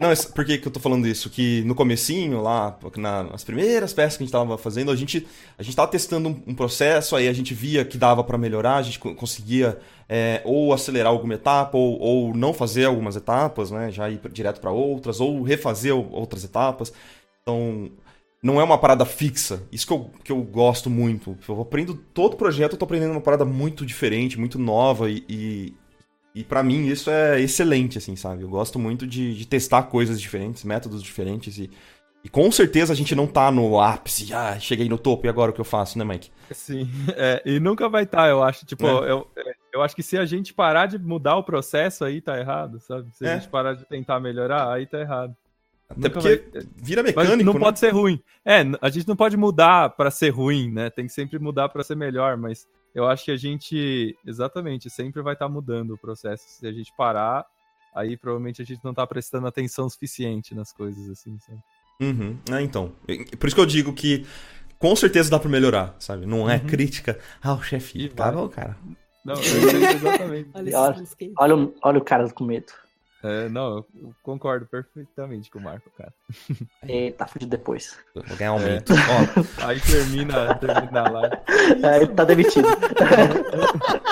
Não, por que, que eu tô falando isso? Que no comecinho, lá, na- nas primeiras peças que a gente tava fazendo, a gente, a gente tava testando um, um processo, aí a gente via que dava pra melhorar, a gente co- conseguia é, ou acelerar alguma etapa, ou, ou não fazer algumas etapas, né? Já ir direto pra outras, ou refazer outras etapas. Então, não é uma parada fixa. Isso que eu, que eu gosto muito. Eu aprendo todo projeto, eu tô aprendendo uma parada muito diferente, muito nova e, e para mim isso é excelente, assim, sabe? Eu gosto muito de, de testar coisas diferentes, métodos diferentes e, e com certeza a gente não tá no ápice, ah, cheguei no topo e agora o que eu faço, né, Mike? sim. [LAUGHS] É, e nunca vai estar, eu acho. Tipo, É. eu, eu acho que se a gente parar de mudar o processo, aí tá errado, sabe? Se É. a gente parar de tentar melhorar, aí tá errado. Até Nunca porque vai- vira Mas mecânico, não né? pode ser ruim. É, a gente não pode mudar pra ser ruim, né? Tem que sempre mudar pra ser melhor, mas eu acho que a gente, exatamente, sempre vai estar mudando o processo. Se a gente parar, aí provavelmente a gente não tá prestando atenção suficiente nas coisas, assim, sabe? Uhum. É, então. Por isso que eu digo que com certeza dá pra melhorar, sabe? Não é crítica ao chefe. E Tá bom, cara. Não, eu entendo exatamente. [LAUGHS] Olha. Olha, o- olha o cara com medo. É, não, eu concordo perfeitamente com o Marco, cara. Eita, fudido depois. Vou ganhar aumento. Ó, Aí termina, termina a live. [LAUGHS] Aí tá demitido. [LAUGHS]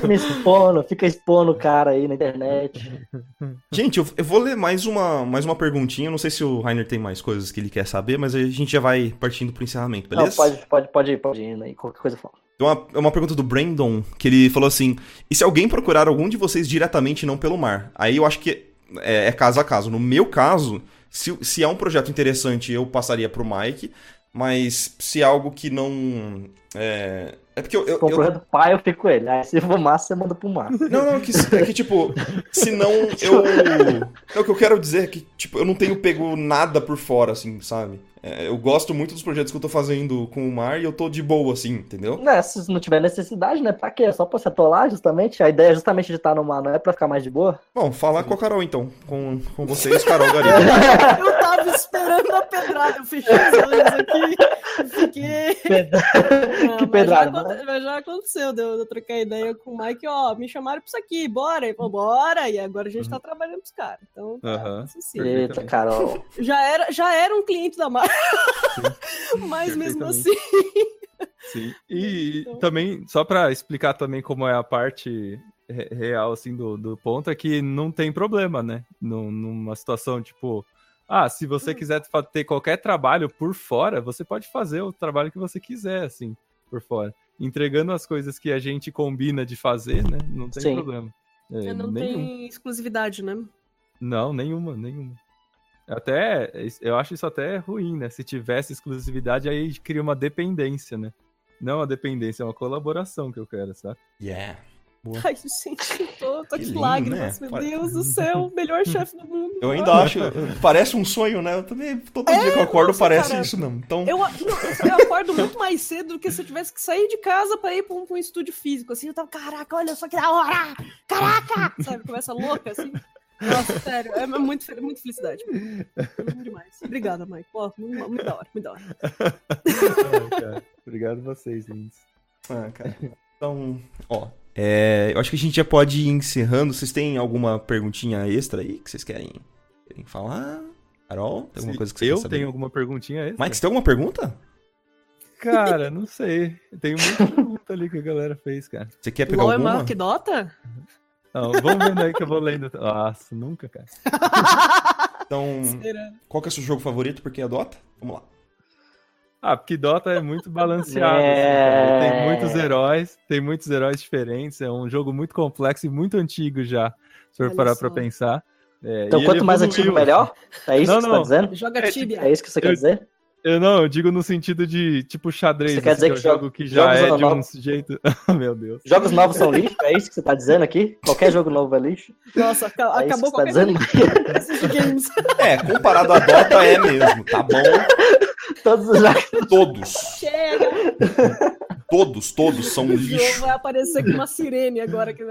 fica me expondo, fica expondo o cara aí na internet. Gente, eu, eu vou ler mais uma, mais uma perguntinha. Não sei se o Rainer tem mais coisas que ele quer saber, mas a gente já vai partindo pro encerramento, beleza? Não, pode, pode, pode ir, pode ir aí, qualquer coisa fala. Tem uma, é uma pergunta do Brandon, que ele falou assim: e se alguém procurar algum de vocês diretamente e não pelo mar? Aí eu acho que é, é caso a caso. No meu caso, se, se é um projeto interessante, eu passaria pro Mike, mas se é algo que não. É, é porque eu. eu- Se for eu- pai, eu fico com ele. Aí se for massa, você manda pro mar. Não, não, que, é que tipo, se não eu. [LAUGHS] É o que eu quero dizer é que, tipo, eu não tenho pego nada por fora, assim, sabe? É, eu gosto muito dos projetos que eu tô fazendo com o mar e eu tô de boa, assim, entendeu? Né, se não tiver necessidade, né? Pra quê? É Só pra se atolar, justamente. A ideia é justamente de estar no mar, não é pra ficar mais de boa. Bom, falar com a Carol então. Com, com vocês, Carol Gariba. [LAUGHS] Eu tava esperando pedrada, eu fechei os olhos aqui e fiquei. Não, que mas pedrada. Já, aconte- mas já aconteceu de eu, trocar ideia com o Mike, ó, me chamaram pra isso aqui, bora. Ele falou, bora. E agora a gente tá trabalhando pros caras. Então, tá. Perfeito. Eita, Carol. já, era, já era um cliente da marca. [LAUGHS] Mas mesmo assim. Sim. [LAUGHS] E Então- também, só pra explicar também como é a parte re- real, assim, do, do ponto, é que não tem problema, né? Num- Numa situação, tipo, ah, se você Hum. quiser ter qualquer trabalho por fora, você pode fazer o trabalho que você quiser, assim, por fora. Entregando as coisas que a gente combina de fazer, né? Não tem Sim. problema. É, não nenhum. tem exclusividade, né? Não, nenhuma, nenhuma. Até, eu acho isso até ruim, né? Se tivesse exclusividade, aí cria uma dependência, né? Não uma dependência, é uma colaboração que eu quero, sabe? Yeah. Ai, gente, eu tô, tô Que aqui lindo, lágrimas, né? meu Pare- Deus do céu, melhor [LAUGHS] chefe do mundo. Eu ainda acho. Parece um sonho, né? Eu também. Todo dia que eu acordo nossa, parece cara. isso mesmo. Então. Eu, não, eu acordo muito mais cedo do que se eu tivesse que sair de casa pra ir pra um, pra um estúdio físico. Assim, eu tava, caraca, olha só que da hora! Caraca! Sabe, começa louca, assim. Nossa, sério, é muito, fe- muito felicidade. Muito demais. Obrigada, Mike. Pô, muito, muito da hora, muito da hora. Ai, cara. Obrigado vocês, lindos. Ah, cara. Então, ó. É, eu acho que a gente já pode ir encerrando. Vocês têm alguma perguntinha extra aí que vocês querem, querem falar? Carol, tem alguma Se coisa que você eu tenho alguma perguntinha extra? Mike, você tem alguma pergunta? Cara, não sei. Tem muita [LAUGHS] pergunta ali que a galera fez, cara. Você quer pegar LOL é alguma? maior que Dota? Não, vamos vendo aí que eu vou lendo. Nossa, nunca, cara. Então, [LAUGHS] Será? qual que é o seu jogo favorito? Porque é Dota? Vamos lá. Ah, porque Dota é muito balanceado. assim, É. cara. Tem muitos heróis, tem muitos heróis diferentes. É um jogo muito complexo e muito antigo já, se for parar pra pensar. É, Então, quanto mais evoluiu, antigo, melhor? É isso Não, que você não. tá dizendo? Joga É, Tibia. É isso que você quer Eu- dizer? Eu não, eu digo no sentido de tipo xadrez, Você quer assim, dizer que é um que joga- jogo que já é de um jeito. [LAUGHS] Meu Deus. Jogos novos são lixo? É isso que você tá dizendo aqui? Qualquer jogo novo é lixo? Nossa, É isso acabou que você tá qualquer dizendo? desses [LAUGHS] games. É, comparado a Dota é mesmo, tá bom? [LAUGHS] Todos os jogos. Todos, Chega! todos, todos são O lixo. vai aparecer com uma sirene agora. Que... É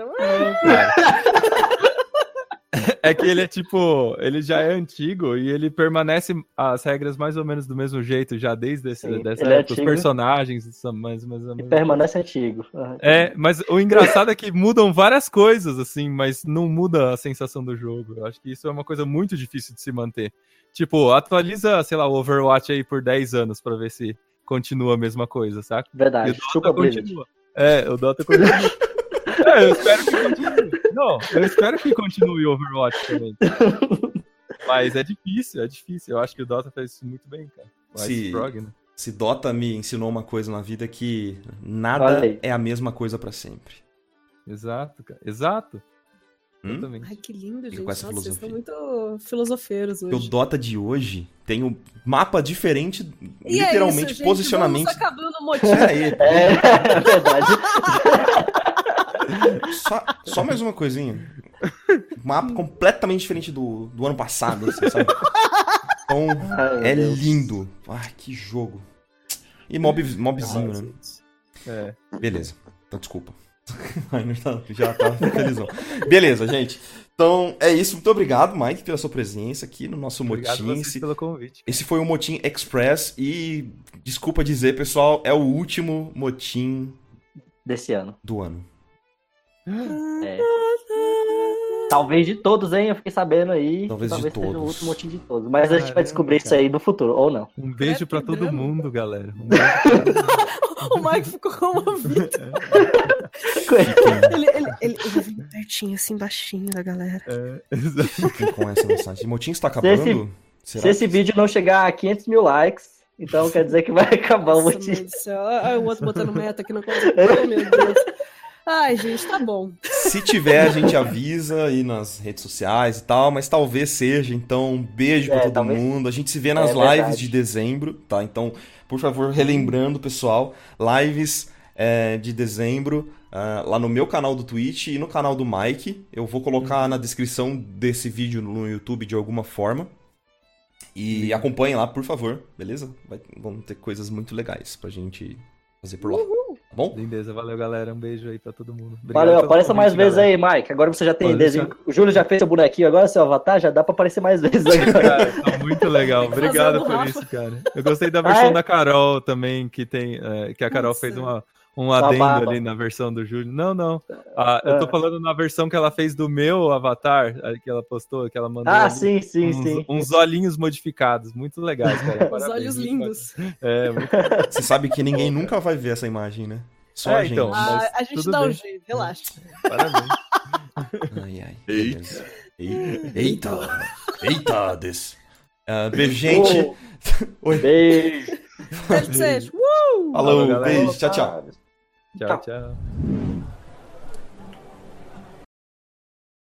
[LAUGHS] que ele é tipo, ele já é antigo e ele permanece as regras mais ou menos do mesmo jeito já desde esse, Sim, dessa é época. Os antigo. personagens são mais, mais ou E menos. permanece antigo. Ah, É, mas o engraçado é que mudam várias coisas, assim, mas não muda a sensação do jogo. Eu acho que isso é uma coisa muito difícil de se manter. Tipo, atualiza, sei lá, o Overwatch aí por 10 anos pra ver se continua a mesma coisa, saca? E Verdade. o Dota continua. É, o Dota continua. [LAUGHS] é, eu espero que [LAUGHS] continue. Não, eu espero que continue o Overwatch também. Mas é difícil, é difícil. Eu acho que o Dota fez isso muito bem, cara. O Se- Frog, né? Se Dota me ensinou uma coisa na vida é que nada é a mesma coisa pra sempre. Exato, cara. Exato. Hum? Ai, que lindo, gente. Nossa, vocês estão filosofia. muito filosofeiros Porque o hoje. Dota de hoje tem um mapa diferente, E é literalmente, isso, gente, posicionamento. Vamos acabando o motivo. Peraí, É, é verdade. [LAUGHS] só, só mais uma coisinha. Mapa completamente diferente do, do ano passado, assim, sabe? Então, Ai, é Deus. lindo. Ai, que jogo. E mob, mobzinho, né? É. Beleza. Então, desculpa. [LAUGHS] Tá- já tá felizão. Beleza, gente. Então, é isso. Muito obrigado, Mike, pela sua presença aqui no nosso Obrigado motim. Esse, pelo convite. esse foi o Motim Express e, desculpa dizer, pessoal, é o último motim Desse ano. do ano. É. Talvez de todos, hein? Eu fiquei sabendo aí. Talvez de seja o todos. último motivo de todos. Mas a gente vai Caramba, descobrir isso cara. aí no futuro, ou não. Um beijo pra todo drama. mundo, galera. Um. [LAUGHS] O Mike ficou comovido. [LAUGHS] Ele, ele, ele, ele vem pertinho, assim, baixinho da galera. É, [LAUGHS] exato. Com essa mensagem. Motim está Se acabando? Será? Se esse vídeo não chegar a 500 mil likes, então quer dizer que vai acabar o Nossa, do céu. Ah, o outro botando meta aqui no consegue. Oh, meu Deus. Ai, gente, tá bom. Se tiver, a gente avisa aí nas redes sociais e tal, mas talvez seja. Então, um beijo pra É, todo talvez- mundo. A gente se vê nas É lives verdade. de dezembro, tá? Então, por favor, relembrando, pessoal, lives é, de dezembro ah, lá no meu canal do Twitch e no canal do Mike. Eu vou colocar na descrição desse vídeo no YouTube de alguma forma. E acompanhem lá, por favor, beleza? Vai, vão ter coisas muito legais pra gente fazer por lá. Tá bom? Lindeza, valeu, galera. Um beijo aí pra todo mundo. Obrigado Valeu, apareça mais vezes aí, Mike. Agora você já tem. O Júlio já fez seu bonequinho, agora seu avatar, já dá pra aparecer mais vezes agora. Cara, tá muito legal. Obrigado por Rafa. isso, cara. Eu gostei da versão Ah, é? da Carol também, que tem. é, que a Carol Nossa. fez uma, um adendo ali na versão do Júlio. Não, não. Ah, eu tô Ah. falando na versão que ela fez do meu avatar, que ela postou, que ela mandou. Ah, ali, sim, sim, uns, sim. uns olhinhos modificados, muito legais, cara. [LAUGHS] Os Parabéns, olhos muito lindos. É, muito [LAUGHS] Você sabe que ninguém nunca vai ver essa imagem, né? Só É, a gente. então. Ah, Mas a gente tudo dá um bem. jeito, relaxa. parabéns. [LAUGHS] Ai, ai. Eita. Eita. Eita, des. Ah, beijo, gente. Oh, beijo. Beijo, beijo. Uh! Falou, galera. beijo. Tchau, tchau. Tchau, tchau.